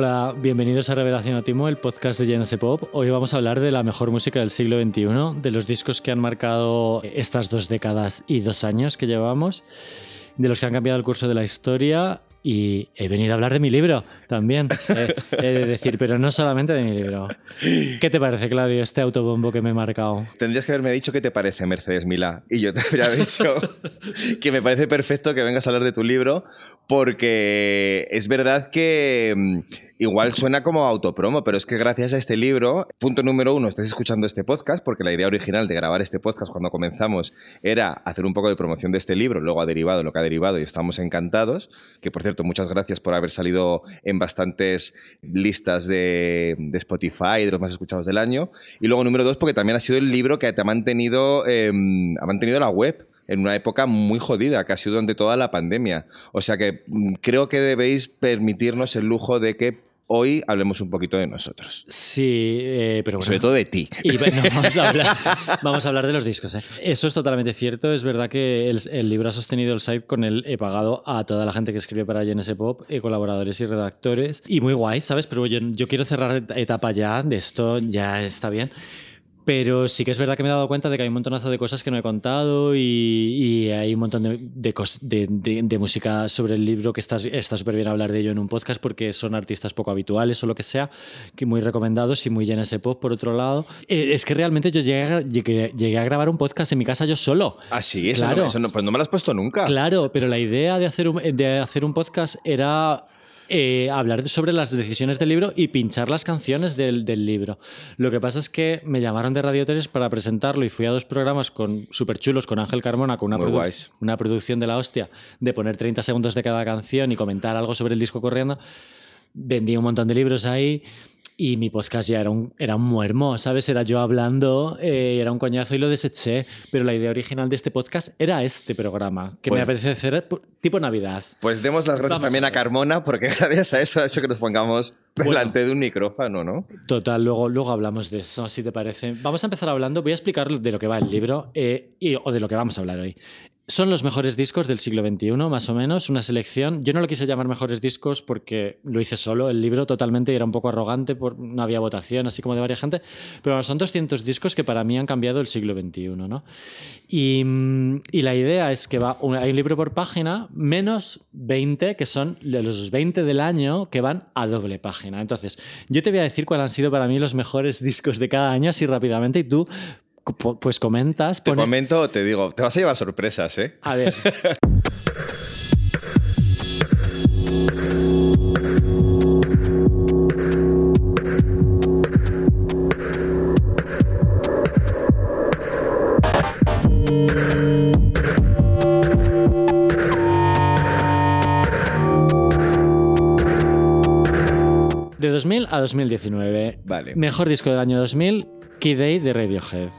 Hola, bienvenidos a Revelación Otimo, el podcast de Genesis Pop. Hoy vamos a hablar de la mejor música del siglo XXI, de los discos que han marcado estas dos décadas y dos años que llevamos, de los que han cambiado el curso de la historia y he venido a hablar de mi libro también, eh, he de decir, pero no solamente de mi libro. ¿Qué te parece, Claudio, este autobombo que me he marcado? Tendrías que haberme dicho qué te parece Mercedes Milá. Y yo te habría dicho que me parece perfecto que vengas a hablar de tu libro, porque es verdad que mm, Igual suena como autopromo, pero es que gracias a este libro, punto número uno, estás escuchando este podcast, porque la idea original de grabar este podcast cuando comenzamos era hacer un poco de promoción de este libro, luego ha derivado lo que ha derivado y estamos encantados, que por cierto, muchas gracias por haber salido en bastantes listas de, Spotify, de los más escuchados del año. Y luego número dos, porque también ha sido el libro que te ha mantenido, em, ha mantenido la web en una época muy jodida, que ha sido durante toda la pandemia. O sea que mm, creo que debéis permitirnos el lujo de que hoy hablemos un poquito de nosotros. Sí, eh, pero bueno. Sobre todo de ti. Y bueno, vamos, a hablar, de los discos. ¿eh? Eso es totalmente cierto. Es verdad que el, libro ha sostenido el site con el he pagado a toda la gente que escribe para GNS Pop, eh, colaboradores y redactores. Y muy guay, ¿sabes? Pero yo, yo quiero cerrar etapa ya de esto, ya está bien. Pero sí que es verdad que me he dado cuenta de que hay un montonazo de cosas que no he contado y, hay un montón de, de, música sobre el libro que está súper bien hablar de ello en un podcast porque son artistas poco habituales o lo que sea, que muy recomendados y muy llenas de pop por otro lado. Eh, es que realmente yo llegué a, llegué, a, grabar un podcast en mi casa yo solo. Ah, sí, claro. eso no, pues no me lo has puesto nunca. Claro, pero la idea de hacer un, de hacer un podcast era eh, hablar sobre las decisiones del libro y pinchar las canciones del, libro. Lo que pasa es que me llamaron de Radio 3 para presentarlo y fui a dos programas con súper chulos con Ángel Carmona, con una, una producción de la hostia, de poner 30 segundos de cada canción y comentar algo sobre el disco corriendo. Vendí un montón de libros ahí y mi podcast ya era un, era un muermo, ¿sabes? Era yo hablando, eh, era un coñazo y lo deseché. Pero la idea original de este podcast era este programa, que me pues apetece hacer tipo Navidad. Pues demos las gracias también a Carmona, porque gracias a eso ha hecho que nos pongamos delante de un micrófono, ¿no? Total, luego, luego hablamos de eso, si te parece. Vamos a empezar hablando, voy a explicar de lo que va el libro eh, y, o de lo que vamos a hablar hoy. Son los mejores discos del siglo XXI, más o menos, una selección. Yo no lo quise llamar mejores discos porque lo hice solo, el libro totalmente, y era un poco arrogante, por, no había votación, así como de varias gente, pero son 200 discos que para mí han cambiado el siglo XXI, ¿no? Y, y la idea es que va, hay un libro por página, menos 20, que son los 20 del año que van a doble página. Entonces, yo te voy a decir cuáles han sido para mí los mejores discos de cada año, así rápidamente, y tú pues comentas. Te comento, te digo, te vas a llevar sorpresas, ¿eh? A ver. De 2000 a 2019. Vale. Mejor disco del año 2000, Key Day de Radiohead.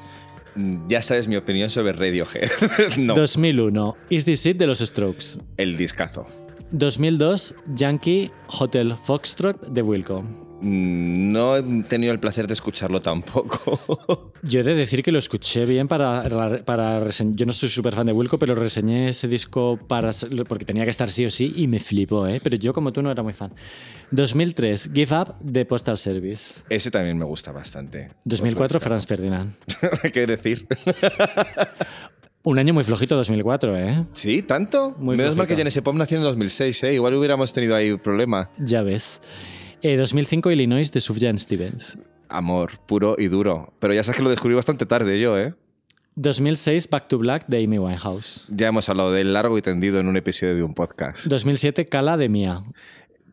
Mm, ya sabes mi opinión sobre Radiohead. no. 2001, Is This It de los Strokes. El discazo. 2002, Yankee Hotel Foxtrot de Wilco. Mm, no he tenido el placer de escucharlo tampoco. Yo he de decir que lo escuché bien para, para reseñar. Yo no soy súper fan de Wilco, pero reseñé ese disco para, porque tenía que estar sí o sí y me flipó, ¿eh? Pero yo, como tú, no era muy fan. 2003, Give Up de Postal Service. Ese también me gusta bastante. 2004, Franz Ferdinand. ¿Qué decir? Un año muy flojito 2004, ¿eh? Sí, tanto. Muy Menos mal que Genesis Pop nació en 2006, ¿eh? Igual hubiéramos tenido ahí un problema. Ya ves. 2005 eh, Illinois de Sufjan Stevens. Amor, puro y duro. Pero ya sabes que lo descubrí bastante tarde yo, ¿eh? 2006 Back to Black de Amy Winehouse. Ya hemos hablado del largo y tendido en un episodio de un podcast. 2007 Cala de Mia.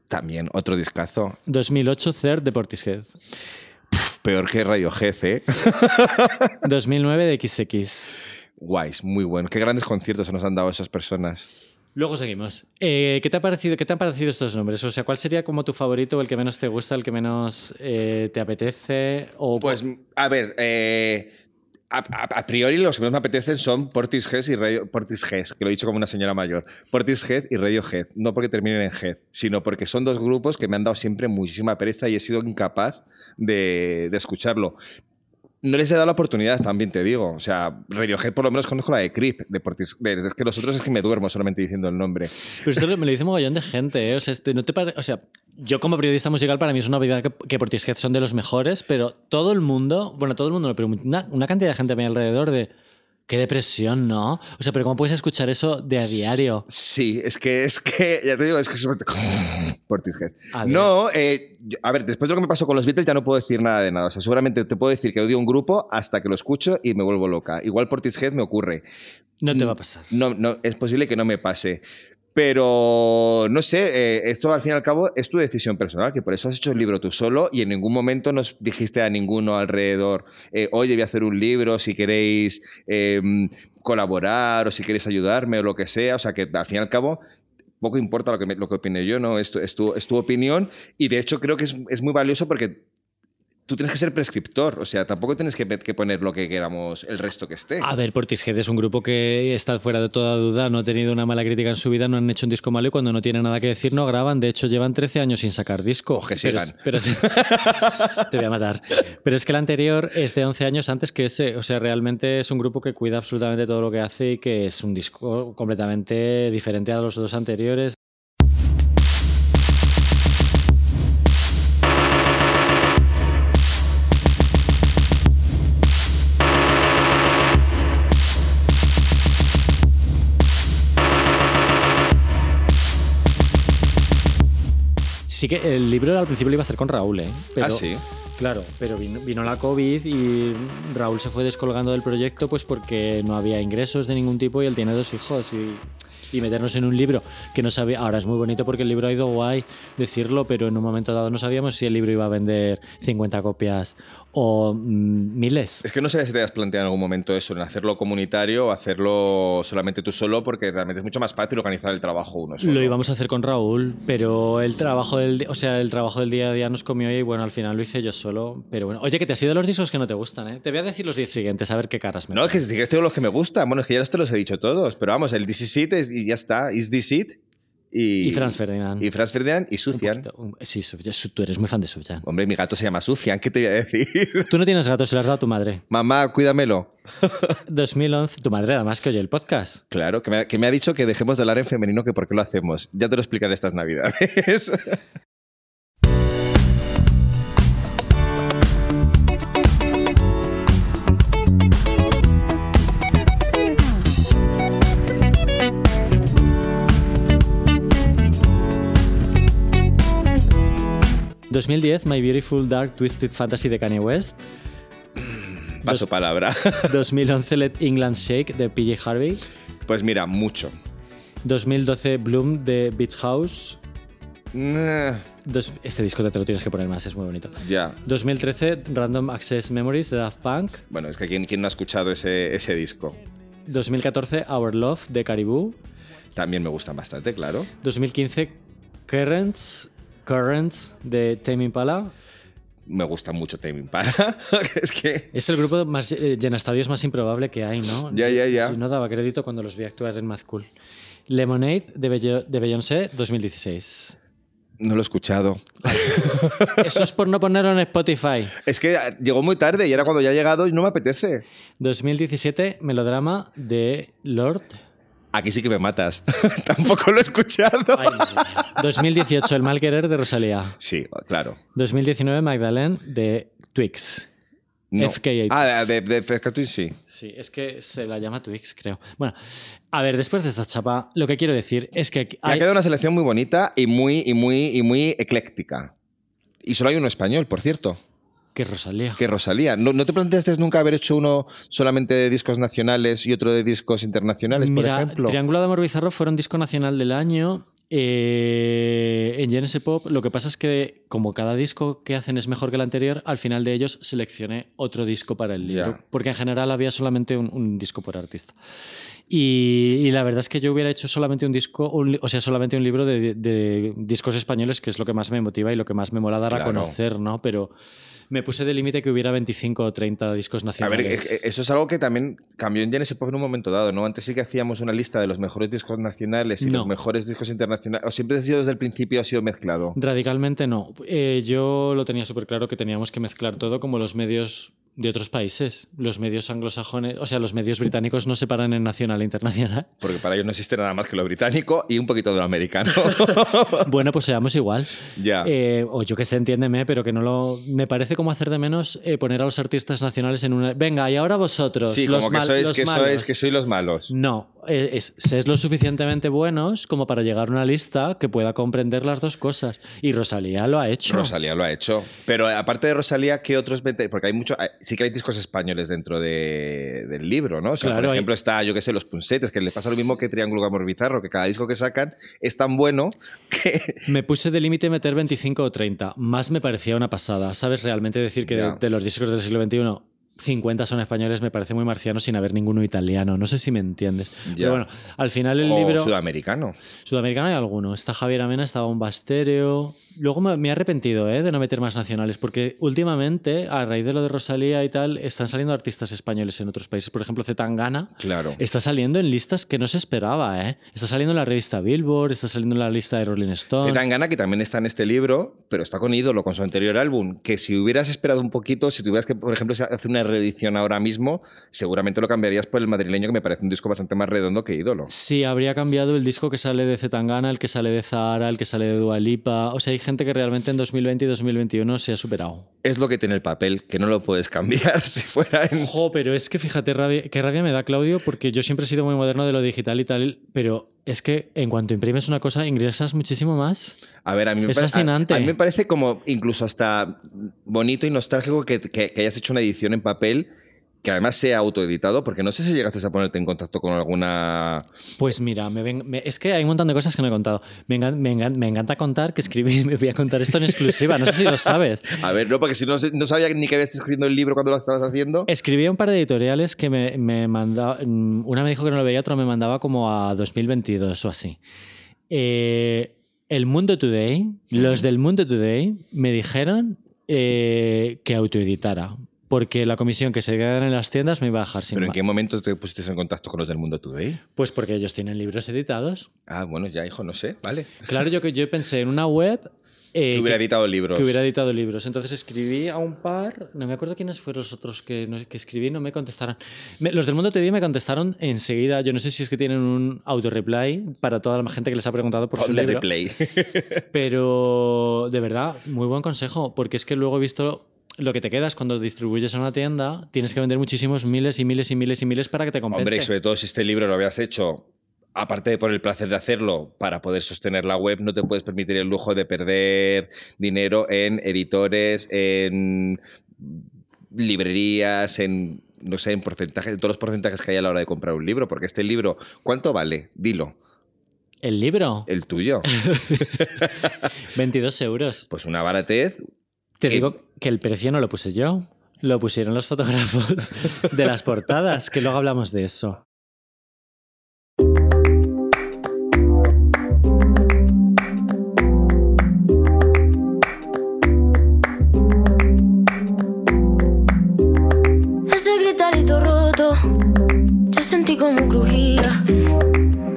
También otro discazo. 2008 Third de Portishead. peor que Radiohead, ¿eh? 2009 de XX. Guays, muy bueno. Qué grandes conciertos se nos han dado esas personas. Luego seguimos. Eh, ¿qué, te ha parecido, ¿Qué te han parecido estos nombres? O sea, ¿cuál sería como tu favorito el que menos te gusta, el que menos eh, te apetece? O... Pues, a ver, eh, a, priori los que menos me apetecen son Portishead y Radio, Portishead, que lo he dicho como una señora mayor. Portishead y Radiohead, no porque terminen en Head, sino porque son dos grupos que me han dado siempre muchísima pereza y he sido incapaz de escucharlo No les he dado la oportunidad, también te digo. O sea, Radiohead por lo menos conozco la de Creep. De Portis- es que los otros es que me duermo solamente diciendo el nombre. Pero esto me lo dice mogollón de gente, ¿eh? O sea, este, ¿no te o sea, yo como periodista musical para mí es una obviedad que, que Portishead son de los mejores, pero todo el mundo, bueno, todo el mundo, pero una, una cantidad de gente a mi alrededor de... Qué depresión, ¿no? O sea, pero ¿cómo puedes escuchar eso de a diario? Sí, es que, es que, ya te digo, es que es Portishead. No, eh, yo- a ver, después de lo que me pasó con los Beatles ya no puedo decir nada de nada. O sea, seguramente te puedo decir que odio un grupo hasta que lo escucho y me vuelvo loca. Igual Portishead me ocurre. No te va a pasar. No, no, es posible que no me pase. Pero no sé, eh, esto al fin y al cabo es tu decisión personal, que por eso has hecho el libro tú solo y en ningún momento nos dijiste a ninguno alrededor, eh, oye, voy a hacer un libro si queréis eh, colaborar o si queréis ayudarme o lo que sea. O sea, que al fin y al cabo poco importa lo que, lo que opine yo, ¿no? Es tu, es tu, es tu opinión y de hecho creo que es, es muy valioso porque tú tienes que ser prescriptor, o sea, tampoco tienes que, que poner lo que queramos el resto que esté. A ver, Portishead es un grupo que está fuera de toda duda, no ha tenido una mala crítica en su vida, no han hecho un disco malo y cuando no tienen nada que decir no graban. De hecho, llevan 13 años sin sacar disco. O que sigan. Pero. Te voy a matar. Pero es que el anterior es de 11 años antes que ese. O sea, realmente es un grupo que cuida absolutamente todo lo que hace y que es un disco completamente diferente a los dos anteriores. Sí que el libro al principio lo iba a hacer con Raúl, ¿eh? Pero, ah, sí. Claro, pero vino, vino la COVID y Raúl se fue descolgando del proyecto pues porque no había ingresos de ningún tipo y él tiene dos hijos y, y meternos en un libro que no sabía, ahora es muy bonito porque el libro ha ido guay decirlo, pero en un momento dado no sabíamos si el libro iba a vender 50 copias o mm, miles. Es que no sé si te has planteado en algún momento eso, en hacerlo comunitario o hacerlo solamente tú solo, porque realmente es mucho más fácil organizar el trabajo uno solo. Lo íbamos a hacer con Raúl, pero el trabajo del, o sea, el trabajo del día a día nos comió y bueno, al final lo hice yo solo. Pero bueno, oye, que te has ido de los discos que no te gustan, ¿eh? Te voy a decir los 10 siguientes, a ver qué caras me No, es que si tengo los que me gustan. Bueno, es que ya te los he dicho todos. Pero vamos, el This Is It es- y ya está. Is This It. Y, Y Franz Ferdinand. Y Franz Ferdinand y un- Sí, Sufjan, Su- tú eres muy fan de Sufjan. Hombre, mi gato se llama Sufjan. ¿Qué te voy a decir? Tú no tienes gatos, se lo has dado a tu madre. Mamá, cuídamelo. 2011, tu madre además que oye el podcast. Claro, que me, que me ha dicho que dejemos de hablar en femenino, que por qué lo hacemos. Ya te lo explicaré estas navidades. 2010, My Beautiful Dark Twisted Fantasy de Kanye West. Paso palabra. 2011, Let England Shake de PJ Harvey. Pues mira, mucho. 2012, Bloom de Beach House. Nah, Dos- este disco te lo tienes que poner más, es muy bonito. Ya. 2013, Random Access Memories de Daft Punk. Bueno, es que ¿quién, quién no ha escuchado ese, ese disco? 2014, Our Love de Caribou. También me gustan bastante, claro. 2015, Currents, Currents de Tame Impala. Me gusta mucho Tame Impala. es que... Es el grupo más eh, llena estadios más improbable que hay, ¿no? Ya, ya, ya. No daba crédito cuando los vi actuar en Mad Cool. Lemonade de, Bello- de Beyoncé 2016. No lo he escuchado. Eso es por no ponerlo en Spotify. Es que llegó muy tarde y era cuando ya ha llegado y no me apetece. 2017, Melodrama de Lord. Aquí sí que me matas. Tampoco lo he escuchado. Ay, madre mía. 2018, El mal querer de Rosalía. Sí, claro. 2019, Magdalene de Twix. No. FK8. Ah, de, de, de FK Twin, sí. Sí, es que se la llama Twix, creo. Bueno, a ver, después de esta chapa, lo que quiero decir es que Ha hay- quedado una selección muy bonita y muy, y muy, y muy ecléctica. Y solo hay uno español, por cierto, que Rosalía. que Rosalía. ¿No, no te planteaste nunca haber hecho uno solamente de discos nacionales y otro de discos internacionales, Mira, por ejemplo? Triángulo de Amor Bizarro fueron disco nacional del año. eh, en Genesis Pop, lo que pasa es que, como cada disco que hacen es mejor que el anterior, al final de ellos seleccioné otro disco para el libro. Porque en general había solamente un, un disco por artista. Y, y la verdad es que yo hubiera hecho solamente un disco, un o sea, solamente un libro de, de discos españoles, que es lo que más me motiva y lo que más me mola dar a conocer, ¿no? Pero me puse de límite que hubiera 25 o 30 discos A ver, nacionales. es- eso es algo que también cambió en Genesis Pop en un momento dado, ¿no? Antes sí que hacíamos una lista de los mejores discos nacionales y No. los mejores discos internacionales. ¿O siempre ha sido desde el principio ha sido mezclado? Radicalmente no. Eh, yo lo tenía súper claro que teníamos que mezclar todo como los medios de otros países. Los medios anglosajones, o sea, los medios británicos no se paran en nacional e internacional. Porque para ellos no existe nada más que lo británico y un poquito de lo americano. bueno, pues seamos igual. Ya. Eh, o yo que sé, entiéndeme, pero que no lo. Me parece como hacer de menos eh, poner a los artistas nacionales en una. Venga, y ahora vosotros. sí, los como que mal- sois, los que malos". sois, que sois los malos. No, eh, es, es lo suficientemente buenos como para llegar a una lista que pueda comprender las dos cosas. Y Rosalía lo ha hecho. Rosalía lo ha hecho. Pero aparte de Rosalía, ¿qué otros Porque hay mucho. Sí que hay discos españoles dentro de- del libro, ¿no? O sea, Claro, por hay- ejemplo, está, yo qué sé, Los Punsetes, que le pasa lo mismo que Triángulo Amor Bizarro, que cada disco que sacan es tan bueno que. Me puse de límite meter 25 o 30. Más me parecía una pasada. ¿Sabes? Realmente decir que de, de los discos del siglo XXI, 50 son españoles me parece muy marciano sin haber ninguno italiano. No sé si me entiendes. Ya. Pero bueno, al final el o libro... sudamericano. Sudamericano hay alguno. Está Javier Amena, está Bomba Estéreo. Luego me, me he arrepentido ¿eh? de no meter más nacionales, porque últimamente, a raíz de lo de Rosalía y tal, están saliendo artistas españoles en otros países. Por ejemplo, Zetangana Claro. está saliendo en listas que no se esperaba. ¿eh? Está saliendo en la revista Billboard, está saliendo en la lista de Rolling Stone. Zetangana, que también está en este libro, pero está con ídolo, con su anterior álbum. Que si hubieras esperado un poquito, si tuvieras que, por ejemplo, hacer una reedición ahora mismo, seguramente lo cambiarías por el madrileño, que me parece un disco bastante más redondo que ídolo. Sí, habría cambiado el disco que sale de Zetangana, el que sale de Zahara, el que sale de Dua Lipa. O sea, hay gente que realmente en 2020 y 2021 se ha superado. Es lo que tiene el papel, que no lo puedes cambiar si fuera en. Jo, pero es que fíjate rabia- qué rabia me da Claudio, porque yo siempre he sido muy moderno de lo digital y tal, pero es que en cuanto imprimes una cosa ingresas muchísimo más. A ver, a mí, me Es a- mí me parece como incluso hasta bonito y nostálgico que, que- que hayas hecho una edición en papel que además sea autoeditado, porque no sé si llegaste a ponerte en contacto con alguna... Pues mira, me ven- me- es que hay un montón de cosas que no he contado. Me, engan- me engan- me encanta contar que escribí, me voy a contar esto en exclusiva, no sé si lo sabes. A ver, no, porque si no, no sabía ni que habías escribiendo el libro cuando lo estabas haciendo. Escribí a un par de editoriales que me, me mandaba. Una me dijo que no lo veía, otra me mandaba como a 2022 o así. Eh, el Mundo Today, los del Mundo Today me dijeron eh, que autoeditara. Porque la comisión que se queda en las tiendas me iba a dejar sin ¿Pero en qué momento te pusiste en contacto con los del Mundo Today? Pues porque ellos tienen libros editados. Ah, bueno, ya, hijo, no sé, vale. Claro, yo que yo pensé en una web eh, que hubiera que- editado libros. que hubiera editado libros. Entonces escribí a un par, no me acuerdo quiénes fueron los otros que, no- que escribí, no me contestaron. Me- los del Mundo TD me contestaron enseguida. Yo no sé si es que tienen un auto-reply para toda la gente que les ha preguntado por su libro. replay. Pero de verdad, muy buen consejo, porque es que luego he visto lo que te quedas cuando distribuyes a una tienda, tienes que vender muchísimos miles y miles y miles y miles para que te compense. Hombre, y sobre todo si este libro lo habías hecho, aparte de por el placer de hacerlo, para poder sostener la web, no te puedes permitir el lujo de perder dinero en editores, en librerías, en no sé, en porcentajes, en todos los porcentajes que hay a la hora de comprar un libro, porque este libro, ¿cuánto vale? Dilo, ¿El libro? el tuyo. 22 euros. Pues una baratez. Te ¿Qué? digo que el precio no lo puse yo, lo pusieron los fotógrafos de las portadas, que luego hablamos de eso. Ese gritarito roto, yo sentí como crujía.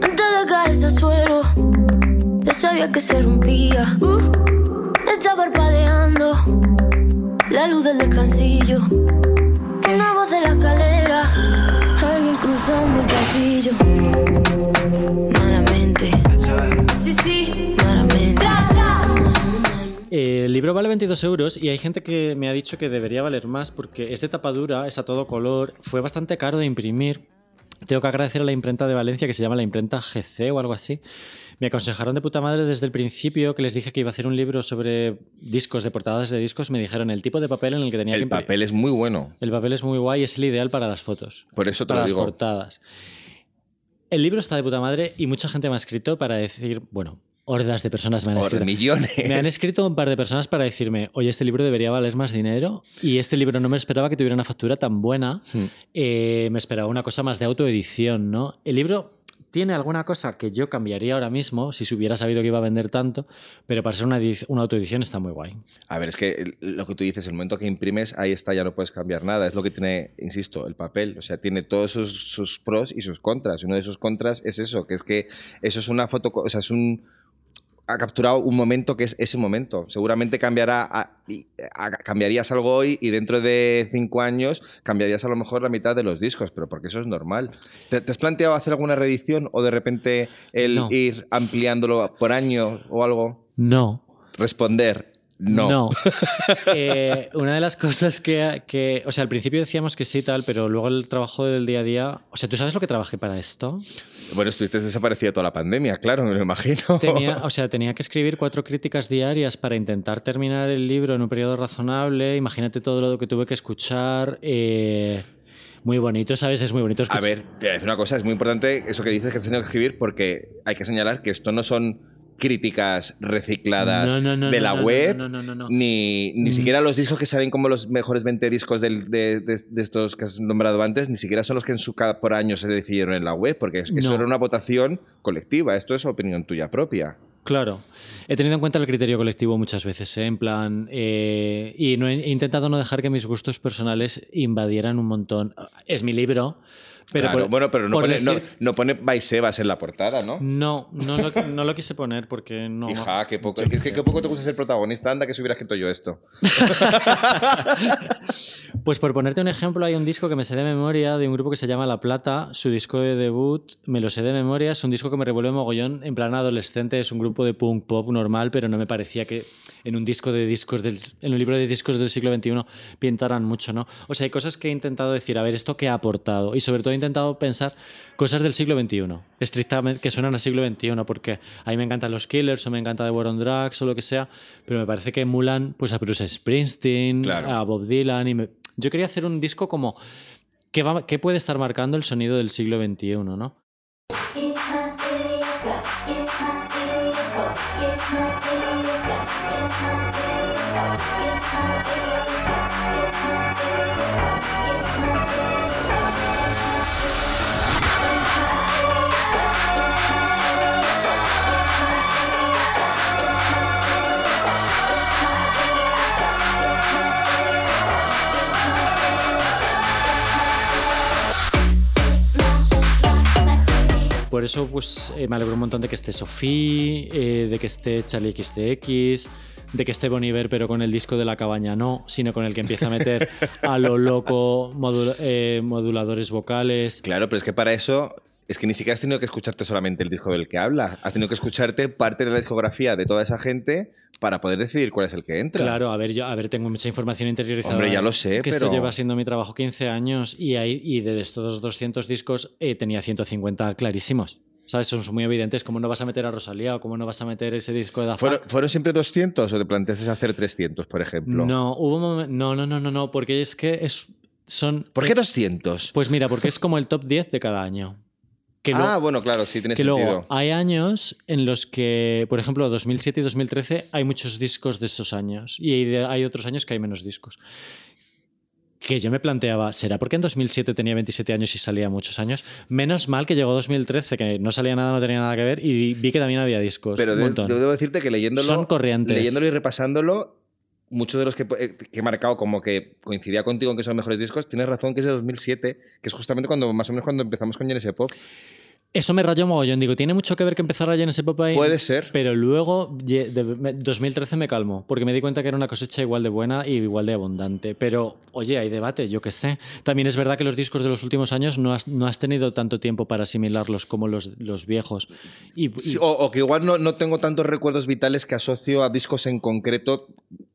Antes de caerse al suelo, ya sabía que se rompía. Uh, la luz del descansillo. Una voz de la escalera, alguien cruzando el pasillo. Malamente, sí, sí, malamente. Eh, El libro vale 22 euros y hay gente que me ha dicho que debería valer más porque es de tapa dura, es a todo color, fue bastante caro de imprimir. Tengo que agradecer a la imprenta de Valencia que se llama la imprenta GC o algo así. Me aconsejaron de puta madre desde el principio que les dije que iba a hacer un libro sobre discos, de portadas de discos. Me dijeron el tipo de papel en el que tenía que El papel es muy bueno. El papel es muy guay y es el ideal para las fotos. Por eso te para lo las digo. portadas. El libro está de puta madre y mucha gente me ha escrito para decir, bueno, hordas de personas me han Por escrito. millones. Me han escrito un par de personas para decirme, oye, este libro debería valer más dinero y este libro no me esperaba que tuviera una factura tan buena. Hmm. Eh, me esperaba una cosa más de autoedición, ¿no? El libro tiene alguna cosa que yo cambiaría ahora mismo si se hubiera sabido que iba a vender tanto, pero para ser una, una autoedición está muy guay. A ver, es que lo que tú dices, el momento que imprimes, ahí está, ya no puedes cambiar nada. Es lo que tiene, insisto, el papel. O sea, tiene todos sus, sus pros y sus contras. Uno de sus contras es eso, que es que eso es una foto, o sea, es un... ha capturado un momento que es ese momento. Seguramente cambiará a- y- a- cambiarías algo hoy y dentro de cinco años cambiarías a lo mejor la mitad de los discos, pero porque eso es normal. ¿Te, te has planteado hacer alguna reedición o de repente el No. ir ampliándolo por año o algo? No. Responder. No. Eh, una de las cosas que, que- O sea, al principio decíamos que sí, tal, pero luego el trabajo del día a día. O sea, ¿tú sabes lo que trabajé para esto? Bueno, estuviste desaparecido toda la pandemia, claro, me lo imagino. Tenía, o sea, tenía que escribir cuatro críticas diarias para intentar terminar el libro en un periodo razonable. Imagínate todo lo que tuve que escuchar. eh, muy bonito, ¿sabes? Es muy bonito A escuchar. ver, te voy a decir una cosa, es muy importante eso que dices que has tenido que escribir porque hay que señalar que esto no son críticas recicladas No, no, no, de la web, ni, ni siquiera los discos que salen como los mejores 20 discos del- de, de- de estos que has nombrado antes, ni siquiera son los que en su por año se decidieron en la web, porque es- eso era una votación colectiva, esto es opinión tuya propia. Claro. He tenido en cuenta el criterio colectivo muchas veces, ¿eh? en plan. eh, y no he, he intentado no dejar que mis gustos personales invadieran un montón. Es mi libro, pero. Claro, por- bueno, pero no pone, no, decir- no pone Baisebas en la portada, ¿no? No, no lo, no lo quise poner porque no. Hija, qué poco, qué, qué- qué poco te gusta ser protagonista. Anda, que si hubiera escrito yo esto. Pues por ponerte un ejemplo, hay un disco que me sé de memoria de un grupo que se llama La Plata. Su disco de debut me lo sé de memoria. Es un disco que me revuelve mogollón en plan adolescente. Es un grupo de punk pop normal, pero no me parecía que en un disco de discos del, en un libro de discos del siglo XXI pintaran mucho, ¿no? O sea, hay cosas que he intentado decir, a ver, esto qué ha aportado. Y sobre todo intentado pensar cosas del siglo XXI, estrictamente que suenan al siglo XXI, porque a mí me encantan los Killers o me encanta The War on Drugs o lo que sea, pero me parece que emulan pues, a Bruce Springsteen, Claro. a Bob Dylan. Y me- Yo quería hacer un disco como que, va- que puede estar marcando el sonido del siglo XXI, ¿no? Por eso, pues eh, me alegro un montón de que esté Sofía, eh, de que esté Charlie XTX, de que esté Boniver, pero con el disco de la cabaña no, sino con el que empieza a meter a lo loco eh, moduladores vocales. Claro, pero es que para eso es que ni siquiera has tenido que escucharte solamente el disco del que habla. Has tenido que escucharte parte de la discografía de toda esa gente para poder decidir cuál es el que entra. Claro, a ver, yo a ver, tengo mucha información interiorizada. Hombre, ya lo sé, Que pero- esto lleva siendo mi trabajo 15 años y, hay, y de estos 200 discos eh, tenía 150 clarísimos. ¿Sabes? Son muy evidentes. ¿Cómo no vas a meter a Rosalía o cómo no vas a meter ese disco de Daft ¿Fueron, siempre 200 o te planteaste hacer 300, por ejemplo? No, hubo no, no, no, no, no, porque es que es, son... ¿Por qué 200? Pues mira, porque es como el top 10 de cada año. Que ah, lo- bueno, claro, sí, tiene que sentido. luego hay años en los que, por ejemplo, 2007 y 2013 hay muchos discos de esos años y hay, de- hay otros años que hay menos discos. Que yo me planteaba, ¿será porque en 2007 tenía 27 años y salía muchos años? Menos mal que llegó 2013, que no salía nada, no tenía nada que ver y vi que también había discos. Pero un de- montón. debo decirte que leyéndolo, Son corrientes. leyéndolo y repasándolo, muchos de los que, eh, que he marcado como que coincidía contigo en que son mejores discos, tienes razón que es de 2007, que es justamente cuando más o menos cuando empezamos con Genesis Pop. Eso me rayó mogollón. Digo, tiene mucho que ver que empezara ese pop ahí. Puede ser. Pero luego, ye- de- me- 2013 me calmó, porque me di cuenta que era una cosecha igual de buena y igual de abundante. Pero, oye, hay debate, yo qué sé. También es verdad que los discos de los últimos años no has, no has tenido tanto tiempo para asimilarlos como los, los viejos. Y, y- Sí, o, o que igual no, no tengo tantos recuerdos vitales que asocio a discos en concreto.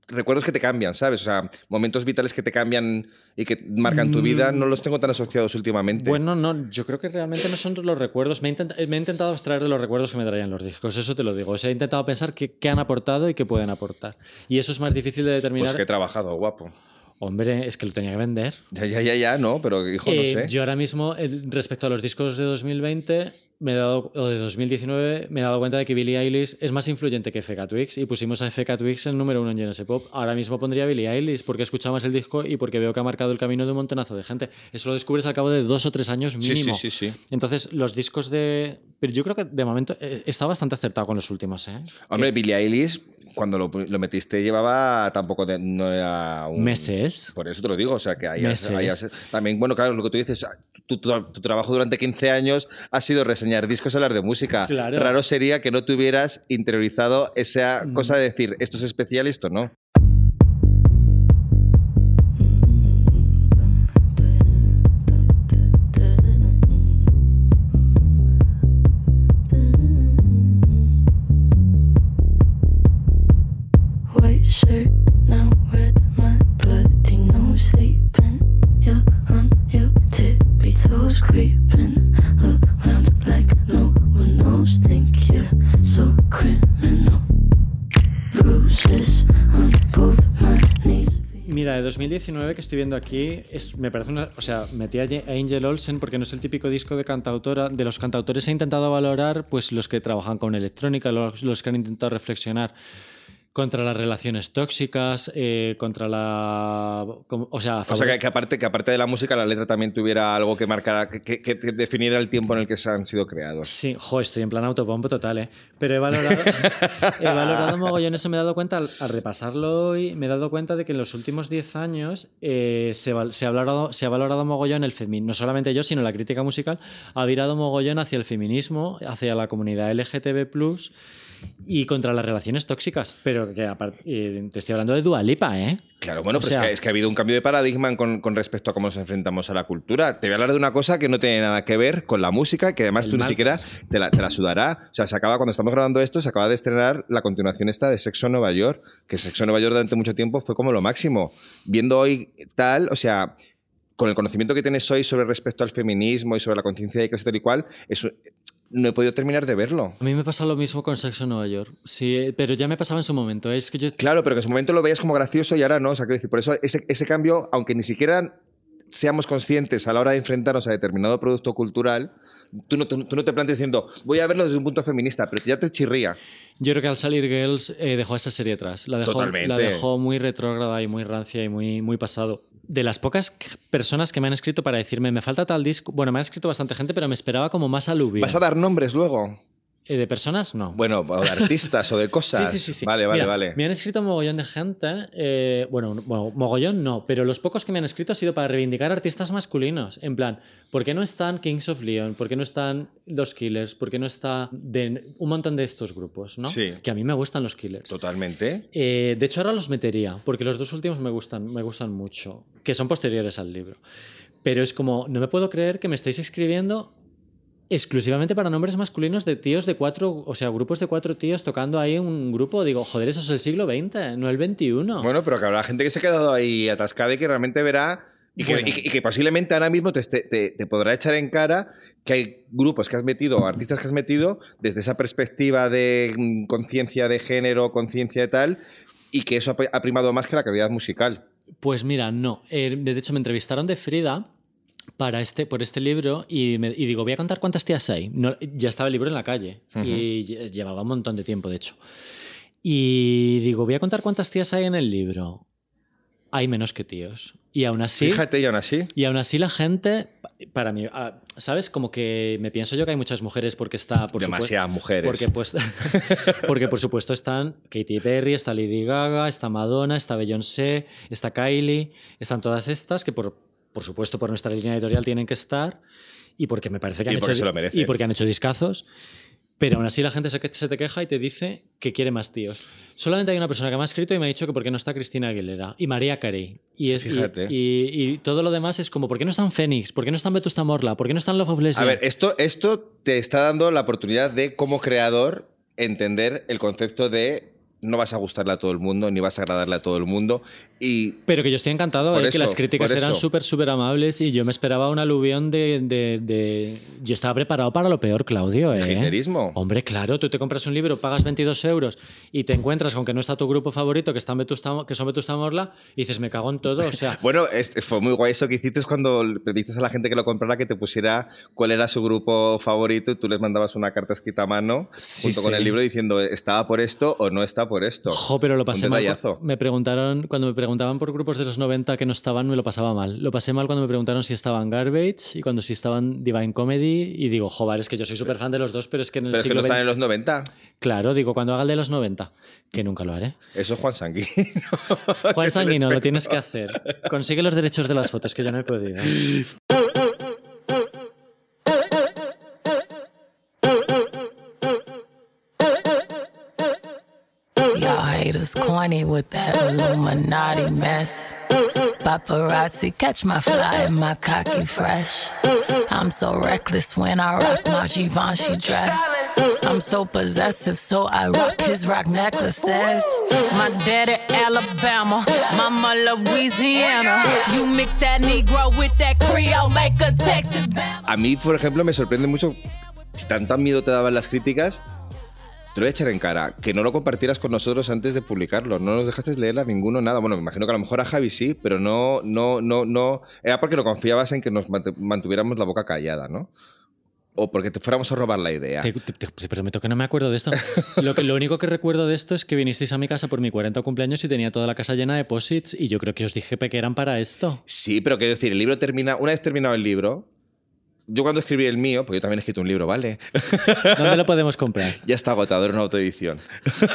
Recuerdos que te cambian, ¿sabes? O sea, momentos vitales que te cambian y que marcan tu vida, no los tengo tan asociados últimamente. Bueno, no, yo creo que realmente no son los recuerdos. Me he, intent- me he intentado abstraer de los recuerdos que me traían los discos, eso te lo digo. O sea, he intentado pensar qué, qué han aportado y qué pueden aportar. Y eso es más difícil de determinar. pues que he trabajado, guapo. Hombre, es que lo tenía que vender. Ya, ya, ya, ya, no, pero hijo, no Eh, sé. Yo ahora mismo, eh, respecto a los discos de 2020 me he dado, o de 2019, me he dado cuenta de que Billie Eilish es más influyente que FK Twix y pusimos a FK Twix en número uno en Genesis Pop. Ahora mismo pondría Billie Eilish porque he escuchado más el disco y porque veo que ha marcado el camino de un montonazo de gente. Eso lo descubres al cabo de dos o tres años Sí, mínimo. sí, sí, sí. Entonces, los discos de. Pero yo creo que de momento eh, está bastante acertado con los últimos, ¿eh? Hombre, Billie Eilish, cuando lo, lo metiste, llevaba tampoco. de- no era un. Meses. Por eso te lo digo, o sea, que Meses. hay- también, bueno, claro, lo que tú dices, tu, tu- tu trabajo durante 15 años ha sido reseñar discos y hablar de música. Claro. Raro sería que no tuvieras interiorizado esa Mm. cosa de decir esto es especial y esto no. 2019 que estoy viendo aquí, me parece una. O sea, metí a Angel Olsen porque no es el típico disco de cantautora. De los cantautores he intentado valorar, pues los que trabajan con electrónica, los que han intentado reflexionar contra las relaciones tóxicas, eh, contra la. o sea, O sea, que, que aparte, que aparte de la música, la letra también tuviera algo que marcara, que, que- que definiera el tiempo en el que se han sido creados. Sí, jo, estoy en plan autopompo total, ¿eh? Pero he valorado, he valorado mogollón eso, me he dado cuenta al, al repasarlo hoy, me he dado cuenta de que en los últimos 10 años eh, se ha valorado, se ha valorado mogollón el feminismo, no solamente yo, sino la crítica musical, ha virado mogollón hacia el feminismo, hacia la comunidad LGTB+, y contra las relaciones tóxicas. Pero que aparte, eh, te estoy hablando de Dualipa, ¿eh? Claro, bueno, O pero sea- es, que, es que ha habido un cambio de paradigma con, con respecto a cómo nos enfrentamos a la cultura. Te voy a hablar de una cosa que no tiene nada que ver con la música, que además El tú ni mal- siquiera te la, te la sudará. O sea, se acaba, cuando estamos grabando esto, se acaba de estrenar la continuación esta de Sexo en Nueva York, que Sexo en Nueva York durante mucho tiempo fue como lo máximo. Viendo hoy tal, o sea, con el conocimiento que tienes hoy sobre respecto al feminismo y sobre la conciencia de clase tal y cual, eso, no he podido terminar de verlo. A mí me pasa lo mismo con Sexo en Nueva York. Sí, eh, pero ya me pasaba en su momento. Es que yo Claro, pero que en su momento lo veías como gracioso y ahora no. O sea, decir, por eso ese, ese cambio, aunque ni siquiera seamos conscientes a la hora de enfrentarnos a determinado producto cultural, tú no, tú, tú no te planteas diciendo, voy a verlo desde un punto feminista, pero ya te chirría. Yo creo que al salir Girls eh, dejó esa serie atrás. La dejó, Totalmente. La dejó muy retrógrada y muy rancia y muy, muy pasado. De las pocas personas que me han escrito para decirme, me falta tal disco. Bueno, me han escrito bastante gente, pero me esperaba como más aluvio. ¿Vas a dar nombres luego? Eh, de personas, no. Bueno, o de artistas o de cosas. Sí, sí, sí, sí. Vale, vale, Mira, vale. Me han escrito mogollón de gente. eh, bueno, bueno, mogollón no, pero los pocos que me han escrito ha sido para reivindicar artistas masculinos. En plan, ¿por qué no están Kings of Leon? ¿Por qué no están Los Killers? ¿Por qué no está de, un montón de estos grupos? ¿no? Sí. Que a mí me gustan los Killers. Totalmente. Eh, de hecho, ahora los metería, porque los dos últimos me gustan, me gustan mucho, que son posteriores al libro. Pero es como, no me puedo creer que me estéis escribiendo exclusivamente para nombres masculinos de tíos de cuatro, o sea, grupos de cuatro tíos tocando ahí un grupo. Digo, joder, eso es el siglo XX, no el XXI. Bueno, pero que habrá gente que se ha quedado ahí atascada y que realmente verá. Y que, Bueno. y que- y que posiblemente ahora mismo te, te- te podrá echar en cara que hay grupos que has metido, o artistas que has metido, desde esa perspectiva de mm, conciencia de género, conciencia de tal, y que eso ha primado más que la calidad musical. Pues mira, no. Eh, de hecho, me entrevistaron de Frida para este, por este libro y, me- y digo, voy a contar cuántas tías hay. No, ya estaba el libro en la calle y lle- llevaba un montón de tiempo, de hecho. Y digo, voy a contar cuántas tías hay en el libro. Hay menos que tíos. Y aún así... Fíjate, y aún así. Y aún así la gente, para mí, ah, ¿sabes? Como que me pienso yo que hay muchas mujeres porque está... Por Demasiadas mujeres. Porque, pues, porque por supuesto están Katy Perry, está Lady Gaga, está Madonna, está Beyoncé, está Kylie, están todas estas que por, por supuesto por nuestra línea editorial tienen que estar y porque me parece que Y han porque hecho se lo merecen. y porque han hecho discazos. Pero aún así la gente se, te queja y te dice que quiere más tíos. Solamente hay una persona que me ha escrito y me ha dicho que por qué no está Cristina Aguilera y María Carey. Y, es, y- Fíjate. y, y todo lo demás es como, ¿por qué no están Fénix? ¿Por qué no están Vetusta Morla? ¿Por qué no están Love of A Lesbian? ver, esto, esto te está dando la oportunidad de, como creador, entender el concepto de no vas a gustarle a todo el mundo, ni vas a agradarle a todo el mundo. Y Pero que yo estoy encantado de que eso, las críticas eran súper, súper amables y yo me esperaba un aluvión de, de- de- Yo estaba preparado para lo peor, Claudio. ¿eh? Hombre, claro, tú te compras un libro, pagas 22 euros y te encuentras con que no está tu grupo favorito, que, están Vetusta- que son Vetusta Morla, y dices, me cago en todo. O sea, Bueno, es- fue muy guay eso que hiciste cuando le pediste a la gente que lo comprara que te pusiera cuál era su grupo favorito y tú les mandabas una carta escrita a mano Sí, junto con el libro diciendo estaba por esto o no está por esto. Jo, pero lo pasé Un mal. Me preguntaron, cuando me preguntaban por grupos de los 90 que no estaban, me lo pasaba mal. Lo pasé mal cuando me preguntaron si estaban Garbage y cuando si estaban Divine Comedy. Y digo, joder, es que yo soy súper fan de los dos, pero es que en el Pero es que siglo no están en los 90. Claro, digo, cuando haga el de los 90, que nunca lo haré. Eso es Juan Sanguino. Juan Sanguino, lo tienes que hacer. Consigue los derechos de las fotos, que yo no he podido. haters corny with that Illuminati mess. Paparazzi catch my fly and my cocky fresh. I'm so reckless when I rock my Givenchy dress. I'm so possessive, so I rock his rock necklaces. My daddy Alabama, mama Louisiana. You mix that Negro with that Creole, make a Texas. A mí, por ejemplo, me sorprende mucho, si tanto miedo te daban las críticas, te lo voy a echar en cara, que no lo compartieras con nosotros antes de publicarlo, no nos dejaste leer a ninguno nada. Bueno, me imagino que a lo mejor a Javi sí, pero no, no, no, no. Era porque lo confiabas en que nos mant- mantuviéramos la boca callada, ¿no? O porque te fuéramos a robar la idea. Te, te- te- te prometo que no me acuerdo de esto. Lo, que, lo único que recuerdo de esto es que vinisteis a mi casa por mi 40 cumpleaños y tenía toda la casa llena de posits y yo creo que os dije que eran para esto. Sí, pero quiero decir, el libro termina, una vez terminado el libro, yo cuando escribí el mío, pues yo también he escrito un libro, ¿vale? ¿Dónde lo podemos comprar? Ya está agotado, era una autoedición.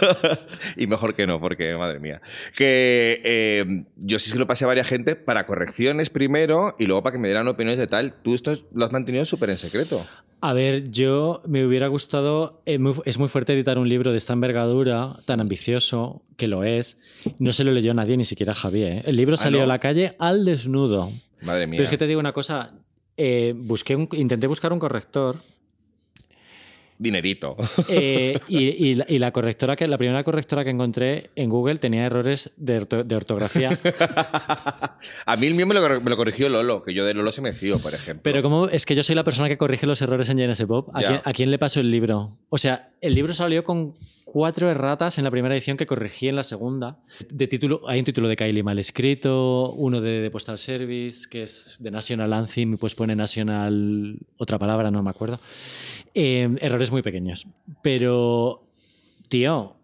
y mejor que no, porque madre mía. Que eh, yo sí se lo pasé a varias gente para correcciones primero y luego para que me dieran opiniones de tal. Tú esto lo has mantenido súper en secreto. A ver, yo me hubiera gustado. eh, muy- es muy fuerte editar un libro de esta envergadura, tan ambicioso, que lo es. No se lo leyó nadie, ni siquiera Javier. ¿eh? El libro Ah, salió ¿no? a la calle al desnudo. Madre mía. Pero es que te digo una cosa. Eh, busqué un- intenté buscar un corrector Dinerito. eh, y, y la, y la correctora que la primera correctora que encontré en Google tenía errores de, orto- de ortografía. a mí el mío me lo, me lo corrigió Lolo, que yo de Lolo se me fío, por ejemplo. Pero como es que yo soy la persona que corrige los errores en JNS Pop, ¿a quién, a quién le pasó el libro? O sea, el libro salió con cuatro erratas en la primera edición que corregí en la segunda. De título, hay un título de Kylie mal escrito, uno de, de Postal Service, que es de National Anthem, y pues pone National, otra palabra, no me acuerdo. Eh, errores muy pequeños. Pero, tío,